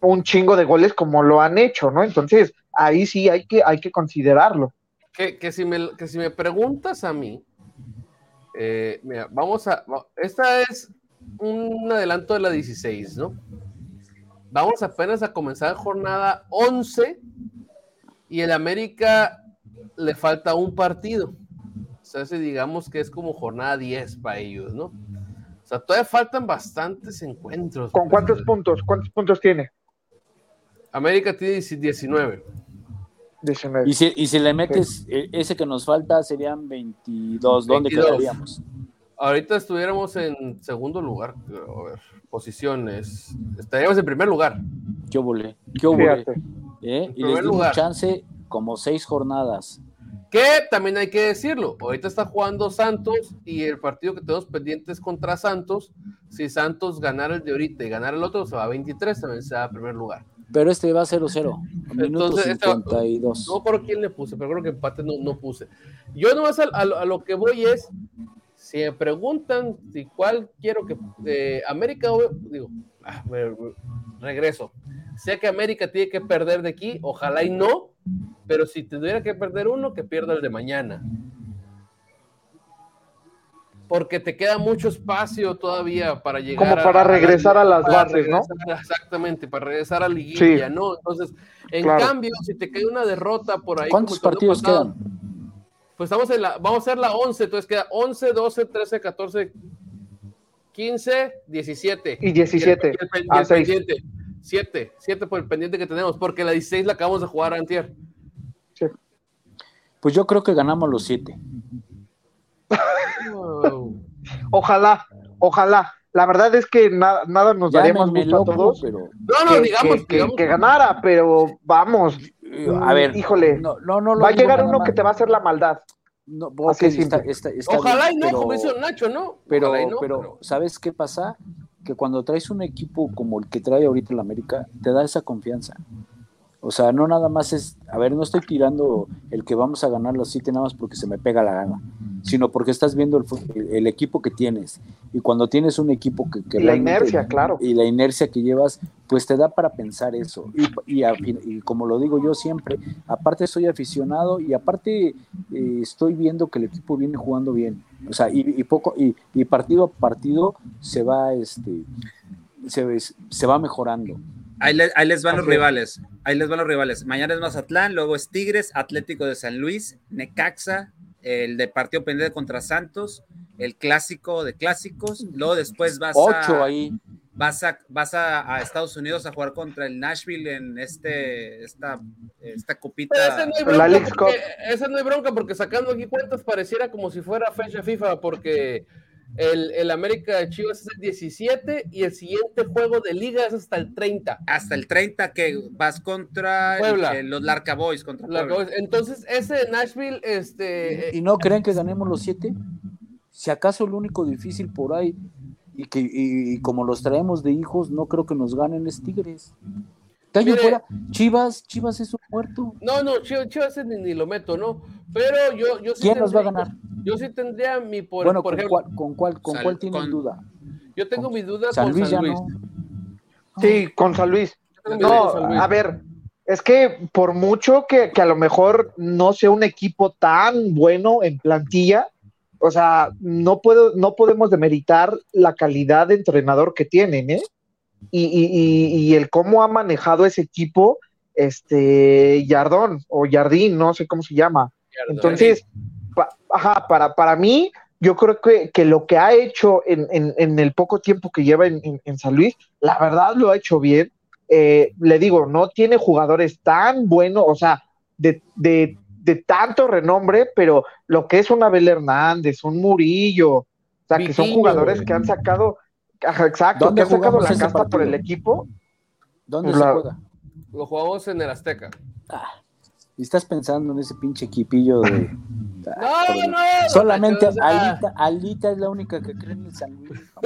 un chingo de goles como lo han hecho, ¿no? Entonces, ahí sí hay que, hay que considerarlo. que, que si, me, que si me preguntas a mí, eh, mira, vamos a. Esta es un adelanto de la 16, ¿no? Vamos apenas a comenzar jornada 11 y el América le falta un partido. O sea, si digamos que es como jornada 10 para ellos, ¿no? O sea, todavía faltan bastantes encuentros. ¿Con cuántos puntos? ¿Cuántos puntos tiene? América tiene 19. 19. Y si, y si le metes eh, ese que nos falta, serían 22. ¿Dónde 22. quedaríamos? Ahorita estuviéramos en segundo lugar. A ver, posiciones. Estaríamos en primer lugar. ¿Qué volé? ¿Qué volé? ¿Eh? Y les dimos lugar. chance como seis jornadas. Que también hay que decirlo. Ahorita está jugando Santos y el partido que tenemos pendiente es contra Santos. Si Santos ganara el de ahorita y ganara el otro, se va a 23, también se va a primer lugar. Pero este va 0-0. Minuto Entonces, este va- 52. No por quién le puse, pero creo que empate no, no puse. Yo nomás a, a a lo que voy es, si me preguntan si cuál quiero que eh, América, digo, ah, me- me- regreso. Sé que América tiene que perder de aquí, ojalá y no, pero si tuviera que perder uno, que pierda el de mañana. Porque te queda mucho espacio todavía para llegar Como para regresar a las para bases, ¿no? Exactamente, para regresar a liguilla, Sí. ¿no? Entonces, en Claro. cambio, si te cae una derrota por ahí. ¿Cuántos el partidos pasado, quedan? Pues estamos en la, vamos a hacer la 11, entonces queda 11, 12, 13, 14, 15, 17. Y 17. Y el, y Ah, el seis. pendiente. 7, 7 por el pendiente que tenemos, porque la 16 la acabamos de jugar antier. Pues yo creo que ganamos los siete. Wow. Ojalá, ojalá. La verdad es que na- nada nos daría más gusto a todos pero No, no, que, digamos, que- que- digamos que ganara, pero vamos, A ver, híjole, no, no, no lo va a llegar uno que te va a hacer la maldad. No, Así ok, es está- simple. está- está Ojalá bien, y no, pero- como hizo Nacho, ¿no? Pero, no, pero, ¿sabes qué pasa? Que cuando traes un equipo como el que trae ahorita el América, te da esa confianza. O sea, no nada más es, a ver, no estoy tirando el que vamos a ganar los siete nada más porque se me pega la gana, sino porque estás viendo el, el equipo que tienes. Y cuando tienes un equipo que... que Y la inercia, claro. Y la inercia que llevas, pues te da para pensar eso. Y, y como lo digo yo siempre, aparte soy aficionado y aparte eh, estoy viendo que el equipo viene jugando bien. O sea, y, y poco, y, y partido a partido se va, este, se, se va mejorando. Ahí, le- ahí les van los rivales. Ahí les van los rivales. Mañana es Mazatlán, luego es Tigres, Atlético de San Luis, Necaxa, el de partido pendiente contra Santos, el clásico de clásicos. Luego después vas Ocho a, ahí. vas a, vas a, a Estados Unidos a jugar contra el Nashville en este, esta, esta copita. Pero ese no hay La bronca, porque, ese no hay bronca porque sacando aquí cuentas pareciera como si fuera fecha FIFA porque el, el América de Chivas es el 17 y el siguiente juego de liga es hasta el 30. hasta el 30 que vas contra Puebla. el- los Larca Boys contra La Puebla. cosa- Entonces ese de Nashville, este, ¿Y no creen que ganemos los siete? Si acaso lo único difícil por ahí, y que y, y como los traemos de hijos, no creo que nos ganen es Tigres. Fuera, Chivas, Chivas es un muerto. no, no, Chivas, Chivas ni, ni lo meto, ¿no? Pero yo, yo sí ¿Quién nos va a tendría- ganar? Yo sí tendría mi, por, bueno, por ¿con, ejemplo, cuál, ¿con cuál, con Sal- cuál tienen con- duda? yo tengo mi duda San con Luis San Luis. no. Sí, con San Luis. Con San No, Luis. a ver, es que por mucho que, que a lo mejor no sea un equipo tan bueno en plantilla, o sea, no puedo, no podemos demeritar la calidad de entrenador que tienen, ¿eh? Y, y- y- el cómo ha manejado ese equipo, este Yardón o Jardín, no sé cómo se llama. Entonces, pa- ajá, para, para mí, yo creo que, que lo que ha hecho en, en- en el poco tiempo que lleva en, en- San Luis, la verdad lo ha hecho bien. Eh, le digo, no tiene jugadores tan buenos, o sea, de, de- de tanto renombre, pero lo que es un Abel Hernández, un Murillo, o sea, que son jugadores que han sacado, ajá, exacto, ¿Dónde que han sacado jugamos la casta por el equipo. ¿Dónde La- se juega? Lo jugamos en el Azteca. Y estás pensando en ese pinche equipito de. Ah, No, no, no, Solamente Alita, Alita es la única que cree en el San Luis.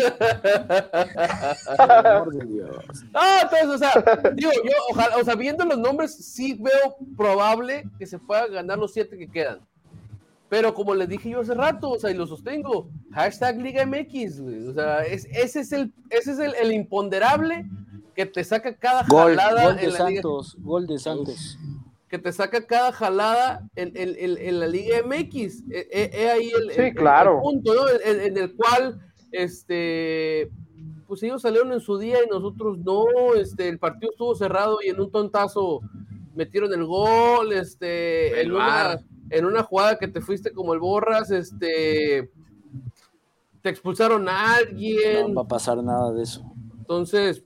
Por amor de Dios. Ah, entonces, o sea, digo, yo, ojalá, o sea, viendo los nombres, sí veo probable que se pueda ganar los siete que quedan. Pero como les dije yo hace rato, o sea, y lo sostengo, hashtag Liga MX, güey. O sea, es- ese es el, ese es el, el imponderable que te saca cada Gol, jalada gol de en la Liga, Santos, gol de Santos. que te saca cada jalada en, en- en- en la Liga MX. He, he- he ahí el, Sí, el- el- claro. el punto, ¿no? En, en el cual, este, pues ellos salieron en su día y nosotros no, este, el partido estuvo cerrado y en un tontazo metieron el gol, este, El VAR. En una jugada que te fuiste como el borras, este, te expulsaron a alguien, No va a pasar nada de eso. entonces,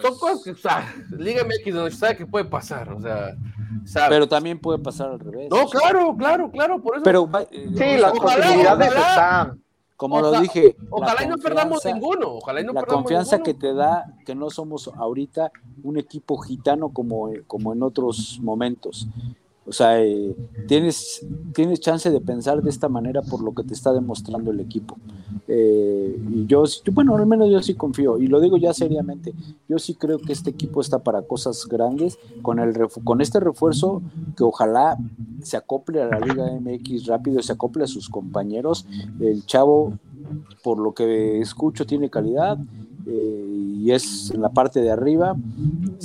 son cosas que, o sea, Liga MX no sabe que puede pasar, o sea, sabe. Pero también puede pasar al revés. No, o sea, claro, claro, claro, por eso. Pero eh, Sí, las posibilidades están. como ojalá- lo dije, la ojalá y no perdamos confianza- ninguno, ojalá y no la perdamos confianza ninguno. que te da que no somos ahorita un equipo gitano como, como en otros momentos. O sea, eh, tienes, tienes chance de pensar de esta manera por lo que te está demostrando el equipo. Eh, y yo, sí- bueno, al menos yo sí confío, y lo digo ya seriamente, yo sí creo que este equipo está para cosas grandes, con, el con este refuerzo que ojalá se acople a la Liga MX rápido, se acople a sus compañeros. El chavo, por lo que escucho, tiene calidad. Eh, y es en la parte de arriba.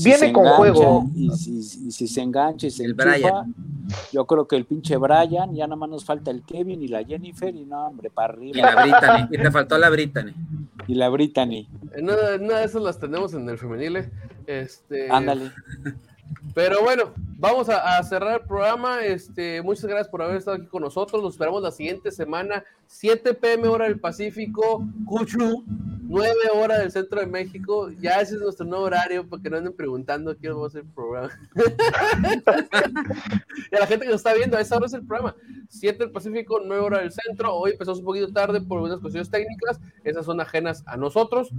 Viene con engancha juego. Y si, y si se engancha y se El enchufa, Brian. yo creo que el pinche Brian, ya nada más nos falta el Kevin y la Jennifer, y no, hombre, para Y arriba. la Brittany. Y te faltó la Brittany. Y la Brittany, en una de esas las tenemos en el femenil. eh. Este, ándale. Pero bueno, vamos a, a cerrar el programa. Este, muchas gracias por haber estado aquí con nosotros. Los esperamos la siguiente semana, 7 pm hora del Pacífico, Cuchu, 9 horas del centro de México. Ya ese es nuestro nuevo horario para que no anden preguntando qué vamos a hacer el programa. y a la gente que nos está viendo, a esa hora es el programa. 7 del Pacífico, 9 horas del centro. Hoy empezamos un poquito tarde por unas cuestiones técnicas. Esas son ajenas a nosotros.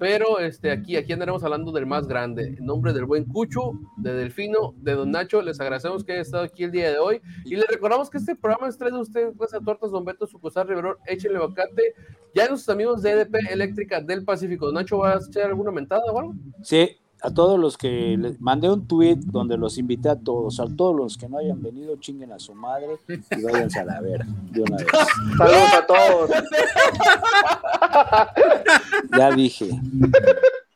Pero este, aquí, aquí andaremos hablando del más grande. En nombre del buen Cucho, de Delfino, de Don Nacho, les agradecemos que hayan estado aquí el día de hoy. Y les recordamos que este programa es traído de ustedes gracias a Tortas Don Beto, Sucosar Riverón, échenle bacate. Ya nuestros amigos de EDP Eléctrica del Pacífico. Don Nacho, ¿vas a echar alguna mentada o algo? Sí, a todos los que les mandé un tweet donde los invité a todos, a todos los que no hayan venido, chinguen a su madre y váyanse a la vera de una vez. Saludos a todos. Ya dije.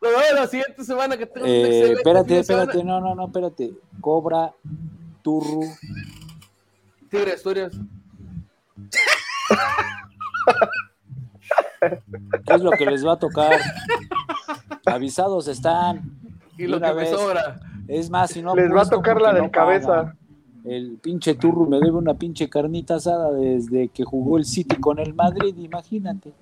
Pero bueno, la siguiente semana que tengo Eh, espérate, espérate, no, no, no, espérate. Cobra, Turru, Tigre de Asturias. ¿qué es lo que les va a tocar? Avisados están. Y lo que me sobra. Es más, si no Les va a tocar la del no pagan. cabeza. El pinche Turru me debe una pinche carnita asada desde que jugó el City con el Madrid, imagínate.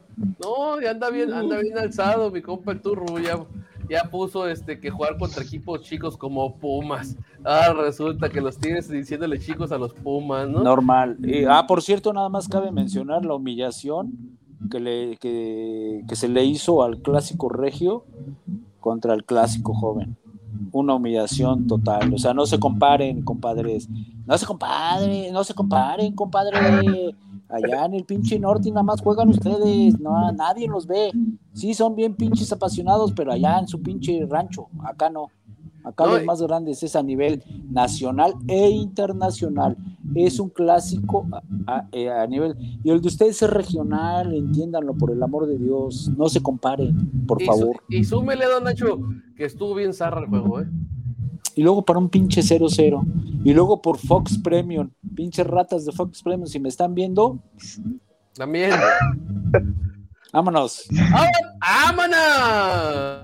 No, ya anda bien, anda bien alzado, mi compa el Turro, ya, ya puso este que jugar contra equipos chicos como Pumas. Ah, resulta que los tienes diciéndole chicos a los Pumas, ¿no? Normal. Eh, ah, por cierto, nada más cabe mencionar la humillación que, le, que, que se le hizo al clásico regio contra el clásico joven. Una humillación total. O sea, no se comparen, compadres. No se comparen, no se comparen, compadre. Allá en el pinche norte nada más juegan ustedes. No, nadie los ve. Sí, son bien pinches apasionados, pero allá en su pinche rancho. Acá no. Acá No, los más grandes es a nivel nacional e internacional. Es un clásico a, a- eh, a nivel. Y el de ustedes es regional, entiéndanlo, por el amor de Dios. No se comparen, por y, favor. su- y súmele, don Nacho, que estuvo bien zarra el juego, ¿eh? Y luego para un pinche 0-0. Y luego por Fox Premium. Pinches ratas de Fox Premium, si me están viendo, También. vámonos. ¡Vámonos!